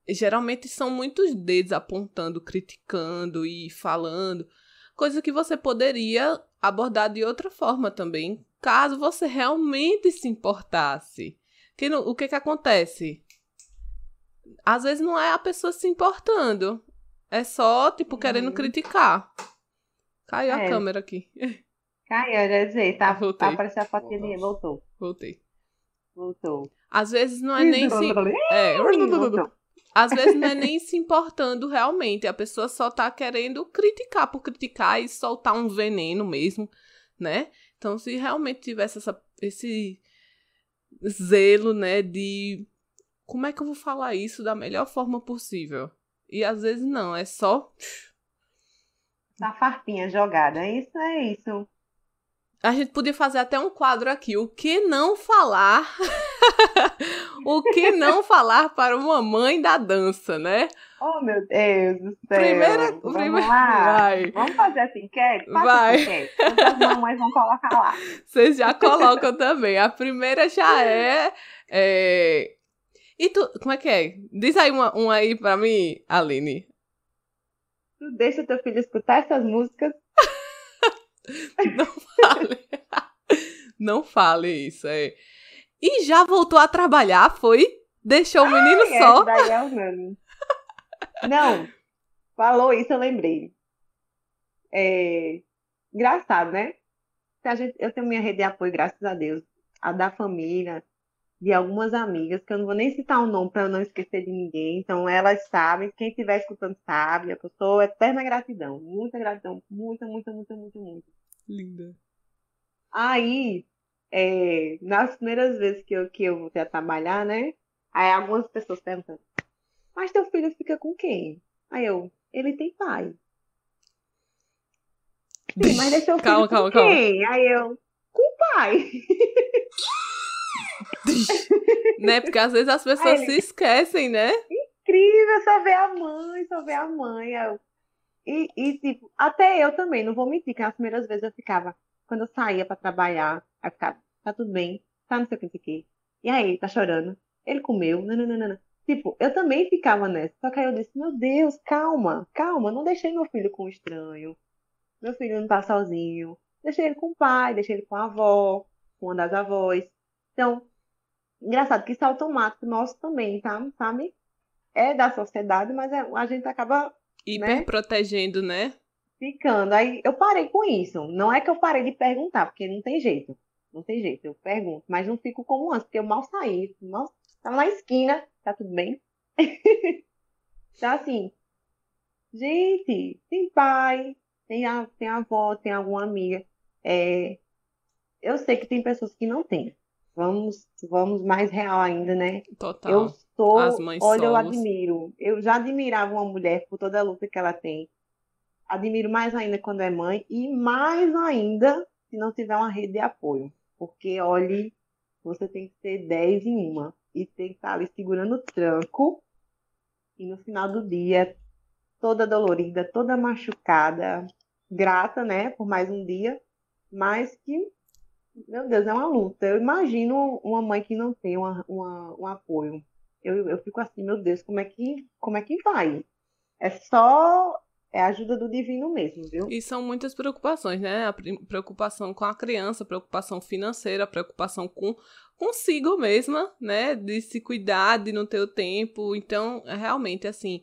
S2: Geralmente são muitos dedos apontando, criticando e falando, coisa que você poderia abordar de outra forma também, caso você realmente se importasse. Que no, o que que acontece? Às vezes não é a pessoa se importando, é só, tipo, querendo uhum. criticar. Caiu é. a câmera aqui. [LAUGHS]
S1: Caiu, eu ia dizer, tá, tá aparecendo a fotinha, voltou.
S2: Voltei.
S1: Voltou.
S2: Às vezes não é nem se. É. [LAUGHS] Às vezes não é nem se importando realmente. A pessoa só tá querendo criticar por criticar e soltar um veneno mesmo, né? Então, se realmente tivesse essa, esse zelo, né, de como é que eu vou falar isso da melhor forma possível? E às vezes não, é só.
S1: Da farpinha jogada. Isso é isso.
S2: A gente podia fazer até um quadro aqui. O que não falar? [LAUGHS] o que não falar para uma mãe da dança, né?
S1: Oh, meu Deus do céu.
S2: Primeira,
S1: Vamos
S2: primeira,
S1: lá. Vai. Vamos fazer assim, quer?
S2: Vai.
S1: Assim, As mamães vão colocar lá.
S2: Vocês já colocam também. A primeira já [LAUGHS] é, é... E tu, como é que é? Diz aí uma, uma aí pra mim, Aline.
S1: Tu deixa teu filho escutar essas músicas [LAUGHS]
S2: não fale. Não fale isso, é. E já voltou a trabalhar, foi? Deixou o menino Ai, só?
S1: Daí é o. Não, falou isso, eu lembrei. É, engraçado, né? Eu tenho minha rede de apoio, graças a Deus. A da família, de algumas amigas, que eu não vou nem citar o nome para eu não esquecer de ninguém. Então, elas sabem, quem estiver escutando sabe. Eu sou eterna gratidão. Muita gratidão. Muita, muita, muita, muita, muita.
S2: Linda.
S1: Aí, é, nas primeiras vezes que eu, que eu voltei a trabalhar, né? Aí algumas pessoas perguntam, mas teu filho fica com quem? Aí eu, ele tem pai. Sim, mas deixa eu [LAUGHS]
S2: calma, calma, calma.
S1: Aí eu, com o pai. [LAUGHS]
S2: né? Porque às vezes as pessoas ele... se esquecem, né?
S1: Incrível, só ver a mãe, só ver a mãe. E, e, tipo, até eu também, não vou mentir, que as primeiras vezes eu ficava, quando eu saía para trabalhar, eu ficava, tá tudo bem, tá não sei o que. E aí, tá chorando? Ele comeu, não. Tipo, eu também ficava nessa. Só que aí eu disse, meu Deus, calma, calma, não deixei meu filho com um estranho. Meu filho não tá sozinho. Deixei ele com o pai, deixei ele com a avó, com uma das avós. Então, engraçado que isso é automático nosso também, tá? Sabe? É da sociedade, mas é, a gente acaba.
S2: Hiper né? protegendo, né?
S1: Ficando. Aí eu parei com isso. Não é que eu parei de perguntar, porque não tem jeito. Não tem jeito, eu pergunto. Mas não fico como antes, porque eu mal saí. Mal... Tava na esquina, tá tudo bem? então, [LAUGHS] assim, gente, tem pai, tem, a, tem avó, tem alguma amiga. É, eu sei que tem pessoas que não têm. Vamos, vamos mais real ainda, né?
S2: Total.
S1: Eu sou, As mães olha, solos. eu admiro. Eu já admirava uma mulher por toda a luta que ela tem. Admiro mais ainda quando é mãe e mais ainda se não tiver uma rede de apoio. Porque, olhe, você tem que ser 10 em uma e tem que estar ali segurando o tranco. E no final do dia, toda dolorida, toda machucada, grata, né, por mais um dia, mas que, meu Deus, é uma luta. Eu imagino uma mãe que não tem uma, uma, um apoio. Eu, eu fico assim, meu Deus, como é que, como é que vai? É só é a ajuda do divino mesmo, viu?
S2: E são muitas preocupações, né? A preocupação com a criança, preocupação financeira, preocupação com consigo mesma, né? De se cuidar, de não ter o tempo. Então, é realmente, assim,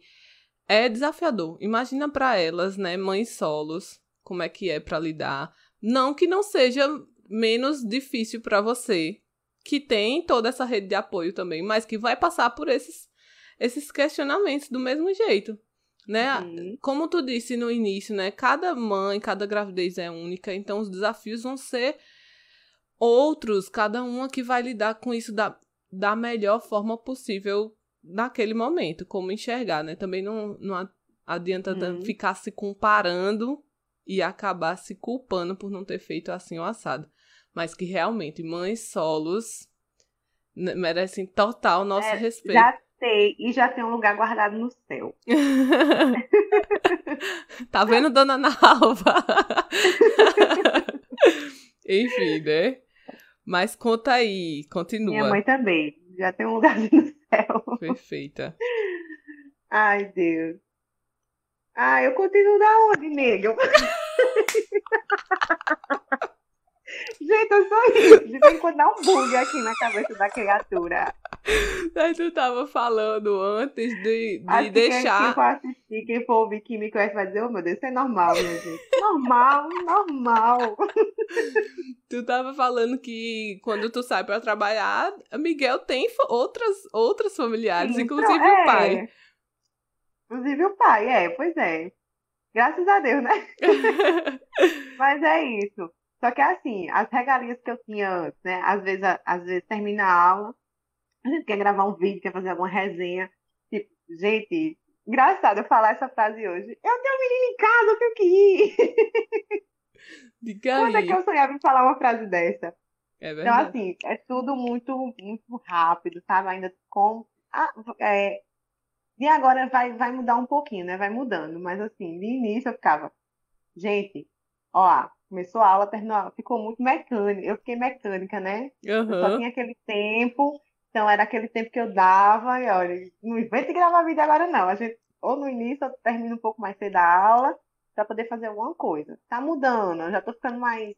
S2: é desafiador. Imagina para elas, né, mães solos, como é que é para lidar. Não que não seja menos difícil para você, que tem toda essa rede de apoio também, mas que vai passar por esses esses questionamentos do mesmo jeito, né? Uhum. Como tu disse no início, né? Cada mãe, cada gravidez é única, então os desafios vão ser outros, cada uma que vai lidar com isso da, da melhor forma possível naquele momento, como enxergar, né? Também não, não adianta uhum. ficar se comparando e acabar se culpando por não ter feito assim o assado. Mas que realmente mães solos merecem total nosso é, respeito.
S1: Já tem, e já tem um lugar guardado no céu. [LAUGHS]
S2: tá vendo, dona Nalva? [LAUGHS] Enfim, né? Mas conta aí, continua.
S1: Minha mãe também. Já tem um lugar [LAUGHS] no céu.
S2: Perfeita.
S1: Ai, Deus. Ah, eu continuo da onde, nego? Gente, eu sou isso. De vez em quando dá um bug aqui na cabeça da criatura.
S2: Mas tu tava falando antes de, de Acho deixar.
S1: Quem for assistir, quem for ouvir que me conhece vai dizer, oh meu Deus, isso é normal, minha gente. Normal, normal.
S2: Tu tava falando que quando tu sai pra trabalhar, Miguel tem outras, outras familiares, Sim, inclusive é. o pai.
S1: Inclusive o pai, é, pois é. Graças a Deus, né? [LAUGHS] Mas é isso. Só que assim, as regalias que eu tinha antes, né? Às vezes, às vezes termina a aula, a gente quer gravar um vídeo, quer fazer alguma resenha. Tipo, gente, engraçado eu falar essa frase hoje. Eu tenho um menino em casa, eu tenho que ir. [LAUGHS]
S2: Diga
S1: Quando é que eu sonhava em falar uma frase dessa?
S2: É
S1: então, verdade. Então, assim, é tudo muito, muito rápido, sabe? Ainda com. Ah, é, e agora vai, vai mudar um pouquinho, né? Vai mudando. Mas assim, de início eu ficava, gente, ó, Começou a aula, terminou a aula, ficou muito mecânica. Eu fiquei mecânica, né?
S2: Uhum.
S1: Eu só tinha aquele tempo, então era aquele tempo que eu dava, e olha, não invente gravar vídeo agora não. A gente, ou no início, eu termino um pouco mais cedo a aula, para poder fazer alguma coisa. Tá mudando, eu já tô ficando mais,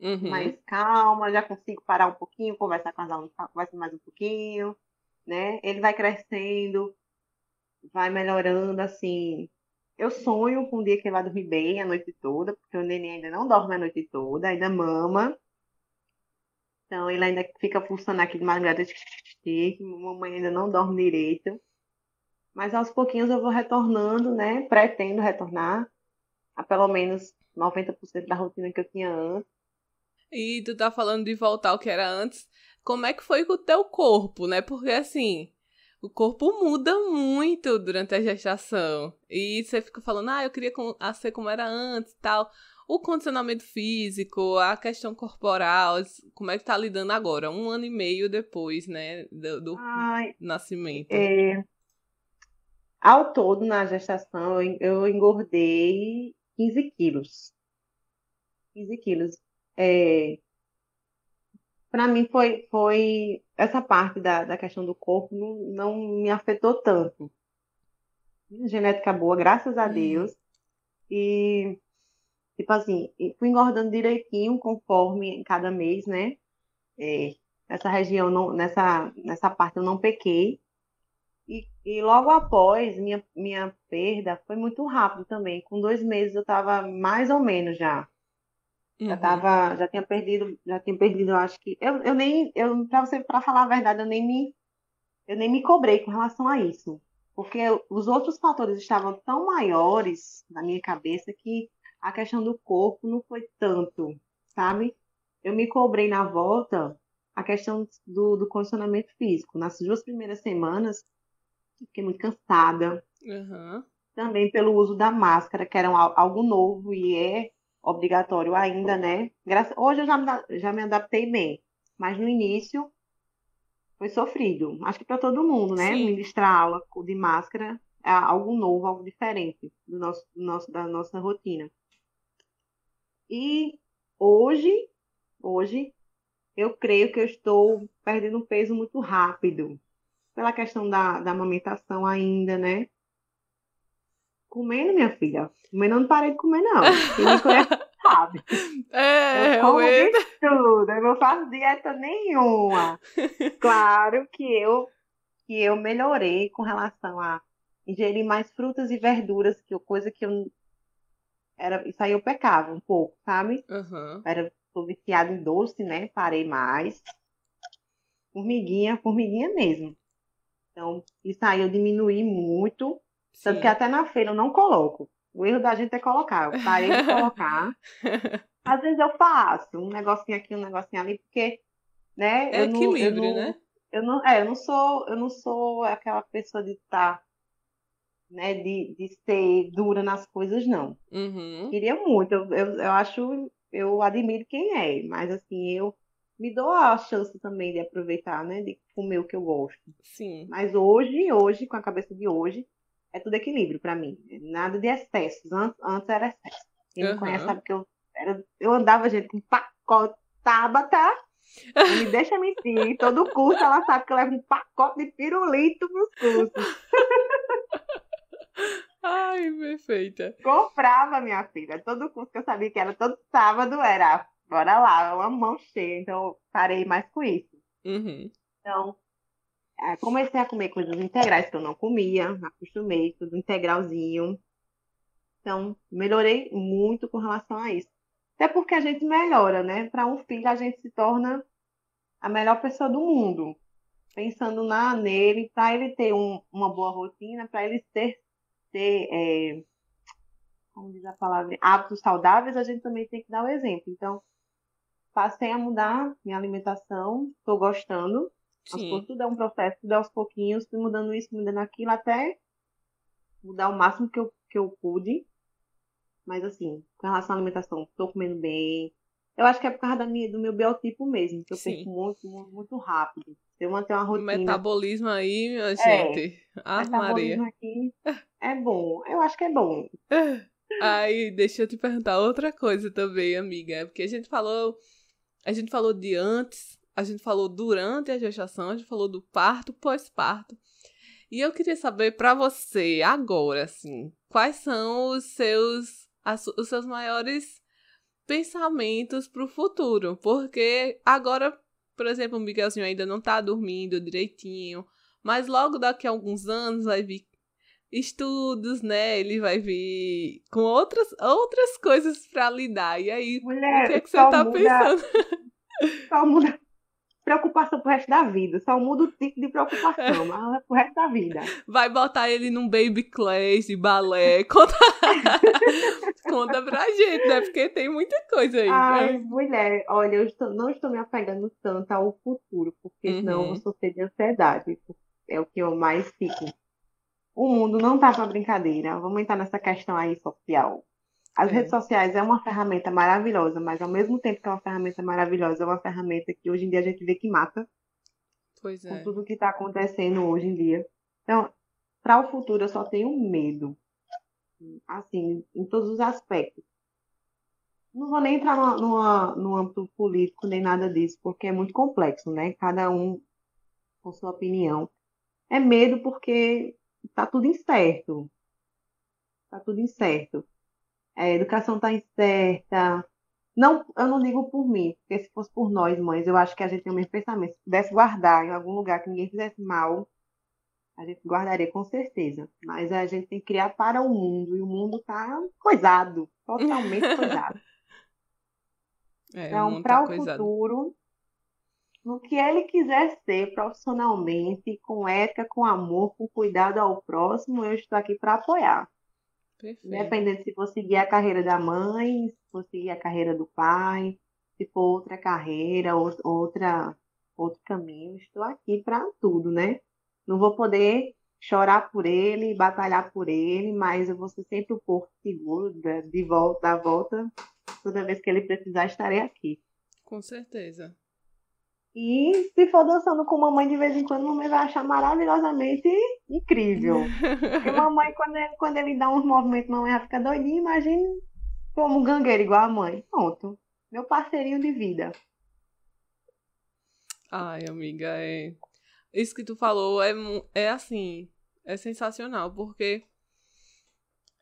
S1: uhum. mais calma, já consigo parar um pouquinho, conversar com as alunas, conversar mais um pouquinho, né? Ele vai crescendo, vai melhorando, assim, eu sonho com um dia que ele vai dormir bem a noite toda, porque o neném ainda não dorme a noite toda, ainda mama. Então ele ainda fica funcionando aqui de madrugada, mamãe ainda não dorme direito. Mas aos pouquinhos eu vou retornando, né? Pretendo retornar a pelo menos 90% da rotina que eu tinha antes.
S2: E tu tá falando de voltar ao que era antes. Como é que foi com o teu corpo, né? Porque assim, o corpo muda muito durante a gestação. E você fica falando, ah, eu queria ser como era antes e tal. o condicionamento físico, a questão corporal, como é que tá lidando agora, um ano e meio depois, né, do, do Ai, nascimento?
S1: É... Ao todo, na gestação, eu engordei 15 quilos. 15 quilos. É, para mim foi, foi essa parte da, da questão do corpo não, não me afetou tanto. Genética boa, graças a. Deus. E tipo assim, fui engordando direitinho conforme cada mês, né? É, nessa região, não, nessa, nessa parte eu não pequei. E, e logo após, minha, minha perda foi muito rápido também. Com dois meses eu estava mais ou menos já. Já uhum. tava, já tinha perdido, já tinha perdido, eu acho que. Eu, eu nem, eu, pra você, para falar a verdade, eu nem me, eu nem me cobrei com relação a isso. Porque os outros fatores estavam tão maiores na minha cabeça que a questão do corpo não foi tanto, sabe? Eu me cobrei na volta a questão do, do condicionamento físico. Nas duas primeiras semanas, fiquei muito cansada.
S2: Uhum.
S1: Também pelo uso da máscara, que era algo novo e é obrigatório ainda, né? Hoje eu já me, já me adaptei bem, mas no início foi sofrido. Acho que para todo mundo, né? Sim. Ministrar aula de máscara é algo novo, algo diferente do nosso, do nosso, da nossa rotina. E hoje, hoje, eu creio que eu estou perdendo peso muito rápido. Pela questão da, da amamentação ainda, né? Comendo, minha filha. Comendo eu não parei de comer, não. Quem me conhece sabe.
S2: É,
S1: eu como de tudo. Eu não faço dieta nenhuma. [LAUGHS] Claro que eu, que eu melhorei com relação a ingerir mais frutas e verduras, que coisa que eu era, isso aí eu pecava um pouco, sabe?
S2: Uhum.
S1: Era, tô viciada em doce, né? Parei mais. Formiguinha, formiguinha mesmo. Então, isso aí eu diminuí muito. Sim. Tanto que até na feira eu não coloco. O erro da gente é colocar. Eu parei de colocar. [LAUGHS] Às vezes eu faço um negocinho aqui, um negocinho ali, porque, né?
S2: É
S1: eu
S2: equilíbrio,
S1: não, eu não,
S2: né?
S1: Eu não, é, eu não sou, eu não sou aquela pessoa de estar, tá, né, de, de ser dura nas coisas, não.
S2: Uhum.
S1: Queria muito, eu, eu, eu acho, eu admiro quem é, mas assim, eu me dou a chance também de aproveitar, né, de comer o que eu gosto.
S2: Sim.
S1: Mas hoje, hoje, com a cabeça de hoje, é tudo equilíbrio para mim. Nada de excessos. Antes, antes era excesso. Quem uhum. me conhece sabe que eu, era, eu andava, gente, com pacote Tabata. [LAUGHS] Me deixa mentir. Todo curso ela sabe que eu levo um pacote de pirulito pros cursos.
S2: Ai, perfeita.
S1: Comprava, minha filha. Todo curso que eu sabia que era todo sábado era bora lá, uma mão cheia. Então eu parei mais com isso.
S2: Uhum.
S1: Então, comecei a comer coisas integrais que eu não comia, acostumei, tudo integralzinho. Então, melhorei muito com relação a isso. Até porque a gente melhora, né? Para um filho, a gente se torna a melhor pessoa do mundo. Pensando na, nele, para ele ter um, uma boa rotina, para ele ter, ter é, como diz a palavra, hábitos saudáveis, a gente também tem que dar o exemplo. Então, passei a mudar minha alimentação, estou gostando. Sim. tudo é um processo, tudo é aos pouquinhos, fui mudando isso, mudando aquilo, até mudar o máximo que eu, que eu pude. Mas assim, com relação à alimentação, estou comendo bem. Eu acho que é por causa da minha, do meu biotipo mesmo, que eu Sim. perco muito, muito, muito rápido. Eu manter uma rotina.
S2: O metabolismo aí, minha é, gente. É, ah, Maria.
S1: aqui é bom. Eu acho que é bom. [LAUGHS]
S2: Aí, deixa eu te perguntar outra coisa também, amiga. Porque a gente falou. A gente falou de antes a gente falou durante a gestação, a gente falou do parto, pós-parto. E eu queria saber para você agora, assim, quais são os seus as, os seus maiores pensamentos para o futuro? Porque agora, por exemplo, o Miguelzinho ainda não tá dormindo direitinho, mas logo daqui a alguns anos vai vir estudos, né? Ele vai vir com outras outras coisas para lidar. E aí, Mulher, o que, é que você tá muda, pensando?
S1: Só muda preocupação pro resto da vida. Só muda o tipo de preocupação, mas é pro resto da vida.
S2: Vai botar ele num baby class de balé. [LAUGHS] Conta, Conta pra gente, né? Porque tem muita coisa aí.
S1: Ai, né? mulher, olha, eu estou, não estou me apegando tanto ao futuro, porque uhum. senão eu sou de ansiedade. É o que eu mais fico. O mundo não tá pra brincadeira. Vamos entrar nessa questão aí social. As
S2: É.
S1: redes sociais é uma ferramenta maravilhosa, mas ao mesmo tempo que é uma ferramenta maravilhosa, é uma ferramenta que hoje em dia a gente vê que mata
S2: Pois
S1: com
S2: é.
S1: tudo que está acontecendo hoje em dia. Então, para o futuro, eu só tenho medo, assim, em todos os aspectos. Não vou nem entrar numa, numa- no âmbito político nem nada disso, porque é muito complexo, né? Cada um com sua opinião. É medo porque está tudo incerto. Está tudo incerto. A educação está incerta. Não, eu não digo por mim, porque se fosse por nós, mães, eu acho que a gente tem o mesmo pensamento. Se pudesse guardar em algum lugar que ninguém fizesse mal, a gente guardaria com certeza. Mas a gente tem que criar para o mundo, e o mundo está coisado, totalmente [LAUGHS] coisado.
S2: É,
S1: Então, para
S2: tá
S1: o
S2: coisado.
S1: futuro, no que ele quiser ser profissionalmente, com ética, com amor, com cuidado ao próximo, eu estou aqui para apoiar.
S2: Perfeito.
S1: Independente se for seguir a carreira da mãe, se for seguir a carreira do pai, se for outra carreira, ou- outra, outro caminho, estou aqui para tudo, né? Não vou poder chorar por ele, batalhar por ele, mas eu vou ser sempre o porto seguro de volta, da volta. Toda vez que ele precisar, estarei aqui.
S2: Com certeza.
S1: E se for dançando com mamãe de vez em quando, mamãe vai achar maravilhosamente incrível. [LAUGHS] Porque mamãe, quando ele, quando ele dá uns movimentos, mamãe vai ficar doidinha. Imagine como um gangueiro igual a mãe. Pronto. Meu parceirinho de vida.
S2: Ai, amiga, é. Isso que tu falou é, é assim, é sensacional, porque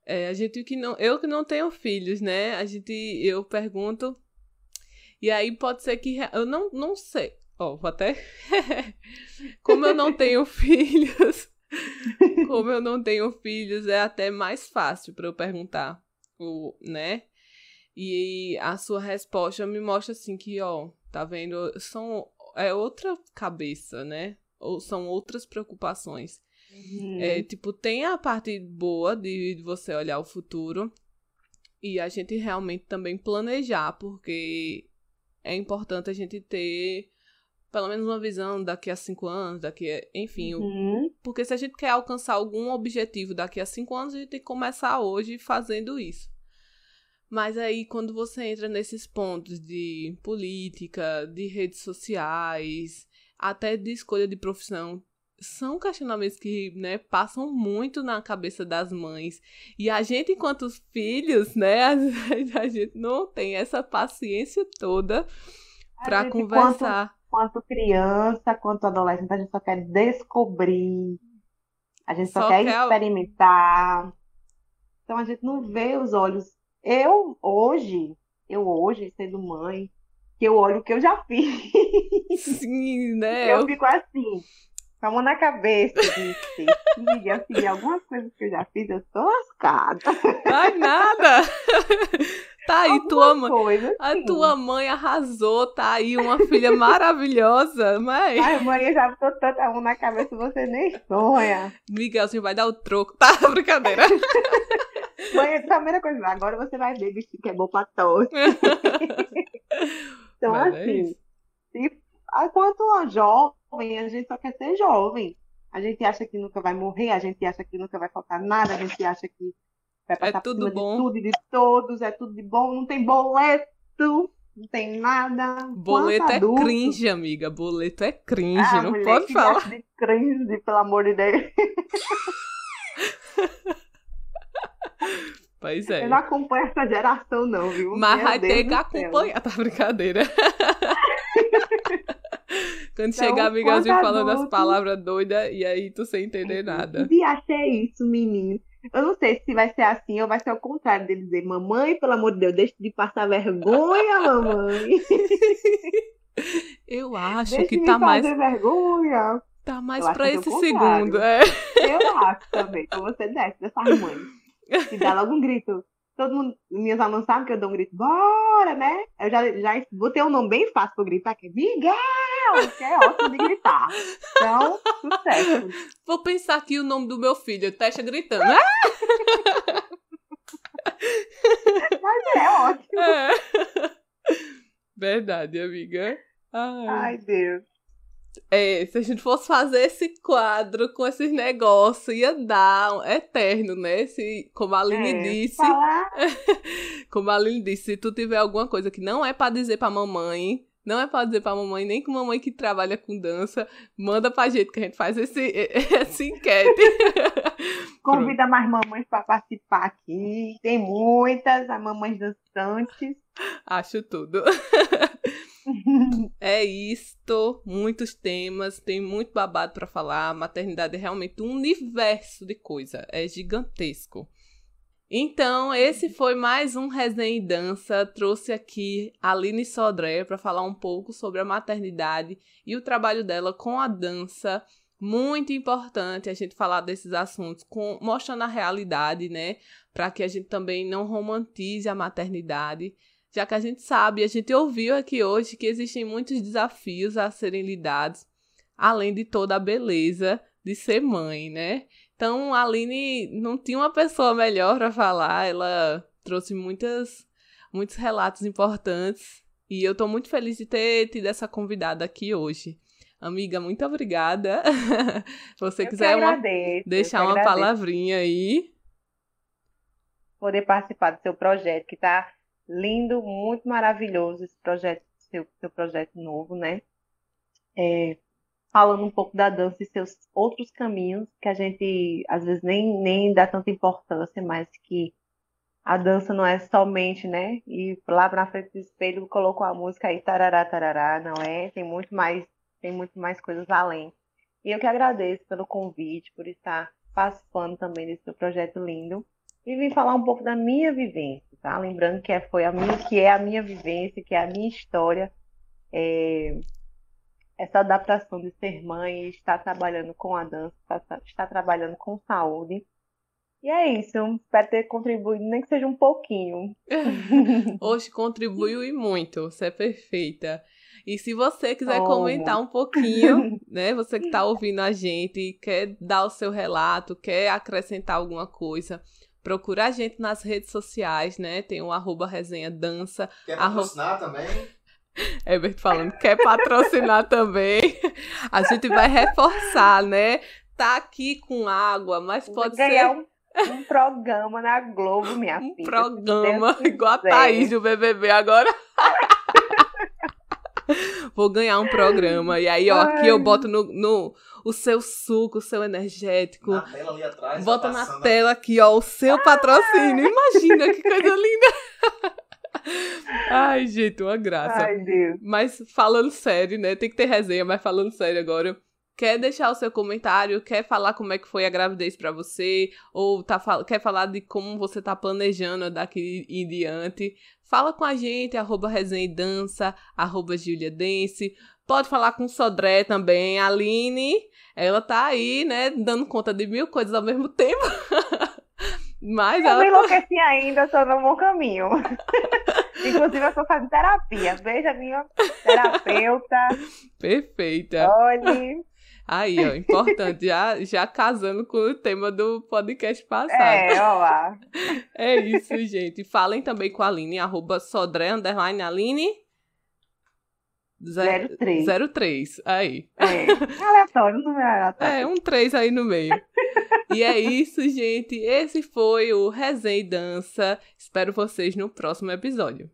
S2: é, a gente que não. Eu que não tenho filhos, né? A gente. Eu pergunto. E aí pode ser que. Eu não, não sei. Ó, vou até. [LAUGHS] Como eu não tenho [LAUGHS] filhos. Como eu não tenho filhos, é até mais fácil para eu perguntar, o, né? E a sua resposta me mostra assim que, ó, tá vendo? São é outra cabeça, né? Ou são outras preocupações. É, tipo, tem a parte boa de de você olhar o futuro e a gente realmente também planejar, porque é importante a gente ter pelo menos uma visão daqui a cinco anos, daqui a, enfim,
S1: Uhum.
S2: porque se a gente quer alcançar algum objetivo daqui a cinco anos, a gente tem que começar hoje fazendo isso. Mas aí, quando você entra nesses pontos de política, de redes sociais, até de escolha de profissão, são questionamentos que, né, passam muito na cabeça das mães. E a gente, enquanto os filhos, né, [LAUGHS] às vezes a gente não tem essa paciência toda
S1: A
S2: pra
S1: gente,
S2: conversar.
S1: Quanto, quanto criança, quanto adolescente, a gente só quer descobrir. A gente só,
S2: Só
S1: quer
S2: quer-
S1: experimentar. Então a gente não vê os olhos. Eu hoje, eu hoje, sendo mãe, que eu olho o que eu já fiz. [LAUGHS]
S2: Sim, né?
S1: Eu fico assim, com a mão na cabeça, de ter filha, filha, algumas coisas que eu já fiz, eu tô lascada.
S2: Ai, nada! [LAUGHS] Tá aí, tua mãe.
S1: Coisa,
S2: A
S1: assim.
S2: tua mãe arrasou, tá aí uma filha maravilhosa, mas
S1: Ai, mãe, eu já tô tanta mão na cabeça, você nem sonha.
S2: Miguelzinho vai dar o troco. Tá, [LAUGHS] brincadeira.
S1: Mãe, a primeira coisa, agora você vai ver bichinho que é bom pra tosse. [LAUGHS] Então,
S2: Mas é
S1: assim, se, a- quanto a jovem, a gente só quer ser jovem. A gente acha que nunca vai morrer, a gente acha que nunca vai faltar nada, a gente acha que vai passar por
S2: tudo bom.
S1: de tudo e de todos, é tudo de bom, não tem boleto, não tem nada.
S2: Boleto
S1: Quanto
S2: é
S1: adulto,
S2: cringe, amiga. Boleto é cringe,
S1: ah,
S2: não
S1: mulher,
S2: pode falar.
S1: de cringe, pelo amor de Deus. [LAUGHS]
S2: Pois é.
S1: Eu não acompanho essa geração, não, viu?
S2: Mas
S1: Meu
S2: vai
S1: Deus
S2: ter que acompanhar, tá brincadeira. [LAUGHS] Quando
S1: Então,
S2: chegar Miguelzinho
S1: quanto
S2: falando as palavras doidas e aí tu sem entender nada.
S1: Que viagem é isso, menino? Eu não sei se vai ser assim ou vai ser ao contrário dele dizer, mamãe, pelo amor de Deus, deixa de passar vergonha, mamãe. [LAUGHS]
S2: Eu acho
S1: Deixa
S2: que tá mais,
S1: vergonha.
S2: tá mais
S1: Eu
S2: pra
S1: que é o
S2: esse segundo. É.
S1: Eu acho também. Então você desce dessas mães. E dá logo um grito. Todo mundo, minhas alunas sabem que eu dou um grito, bora, né? Eu já, já botei um nome bem fácil pra eu gritar, que é Miguel, que é ótimo de gritar. Então, sucesso.
S2: Vou pensar aqui o nome do meu filho, Testa gritando. Ah!
S1: É ótimo.
S2: É. Verdade, amiga. Ai.
S1: Ai, Deus.
S2: É, se a gente fosse fazer esse quadro com esses negócios, ia dar eterno, né? Se, como a Aline é, disse.
S1: Falar... [LAUGHS]
S2: como a Aline disse, se tu tiver alguma coisa que não é para dizer pra mamãe, não é pra dizer pra mamãe, nem com mamãe que trabalha com dança, manda pra gente que a gente faz esse, [LAUGHS] essa enquete. [LAUGHS]
S1: Convida mais mamães para participar aqui. Tem muitas, as mamães dançantes.
S2: Acho tudo. É isto, muitos temas, tem muito babado para falar. A maternidade é realmente um universo de coisa, é gigantesco. Então, esse foi mais um Resenha e Dança. Trouxe aqui a Aline Sodré para falar um pouco sobre a maternidade e o trabalho dela com a dança. Muito importante a gente falar desses assuntos, com, mostrando a realidade, né? Para que a gente também não romantize a maternidade já que a gente sabe, a gente ouviu aqui hoje que existem muitos desafios a serem lidados, além de toda a beleza de ser mãe, né? Então, a Aline não tinha uma pessoa melhor para falar, ela trouxe muitas, muitos relatos importantes e eu estou muito feliz de ter tido essa convidada aqui hoje. Amiga, muito obrigada. Se [LAUGHS] você
S1: eu
S2: quiser
S1: uma,
S2: deixar uma palavrinha aí.
S1: Poder participar do seu projeto, que está lindo, muito maravilhoso esse projeto, seu, seu projeto novo, né? É, falando um pouco da dança e seus outros caminhos, que a gente às vezes nem, nem dá tanta importância, mas que a dança não é somente, né? E lá na frente do espelho colocou a música aí, tarará, tarará, não é? Tem muito mais, tem muito mais coisas além. E eu que agradeço pelo convite, por estar participando também desse seu projeto lindo e vim falar um pouco da minha vivência, tá? Lembrando que é, foi a minha, que é a minha vivência, que é a minha história, é, essa adaptação de ser mãe, estar trabalhando com a dança, estar, estar trabalhando com saúde. E é isso, espero ter contribuído, nem que seja um pouquinho. [LAUGHS]
S2: Hoje contribuiu e muito, você é perfeita. E se você quiser oh, comentar um pouquinho, [LAUGHS] né? Você que está ouvindo a gente, quer dar o seu relato, quer acrescentar alguma coisa, Procura a gente nas redes sociais, né? Tem o arroba resenha dança.
S3: Quer patrocinar arro... também?
S2: Herbert falando, quer patrocinar também. A gente vai reforçar, né? Tá aqui com água, mas pode ser.
S1: Um, um programa na Globo, minha
S2: um
S1: filha.
S2: Um programa, igual a Thaís do BBB agora. [LAUGHS] [LAUGHS] Vou ganhar um programa. E aí, ó, Ai. aqui eu boto no, no o seu suco, o seu energético.
S3: Na tela ali atrás.
S2: Bota tá na tela aqui, ó, o seu patrocínio. Imagina que coisa [LAUGHS] linda. Ai, gente, uma graça.
S1: Ai, Deus.
S2: Mas falando sério, né? Tem que ter resenha, mas falando sério agora. Quer deixar o seu comentário? Quer falar como é que foi a gravidez para você? Ou tá, quer falar de como você tá planejando daqui em diante? Fala com a gente, arroba resenha e dança, arroba Julia Dance. Pode falar com o Sodré também, a Aline. Ela tá aí, né, dando conta de mil coisas ao mesmo tempo. [LAUGHS] Mas
S1: eu
S2: ela...
S1: não enlouqueci ainda, estou no bom caminho. [LAUGHS] Inclusive, eu estou fazendo terapia. Veja minha terapeuta.
S2: Perfeita.
S1: Olhe.
S2: Aí, ó, importante, já, já casando com o tema do podcast passado.
S1: É, ó lá. [LAUGHS]
S2: É isso, gente. Falem também com a Aline, arroba sodré, underline Aline.
S1: 03.
S2: 03, aí.
S1: É, aleatório, não é aleatório.
S2: É, um 3 aí no meio. e é isso, gente. Esse foi o Resenha e Dança. Espero vocês no próximo episódio.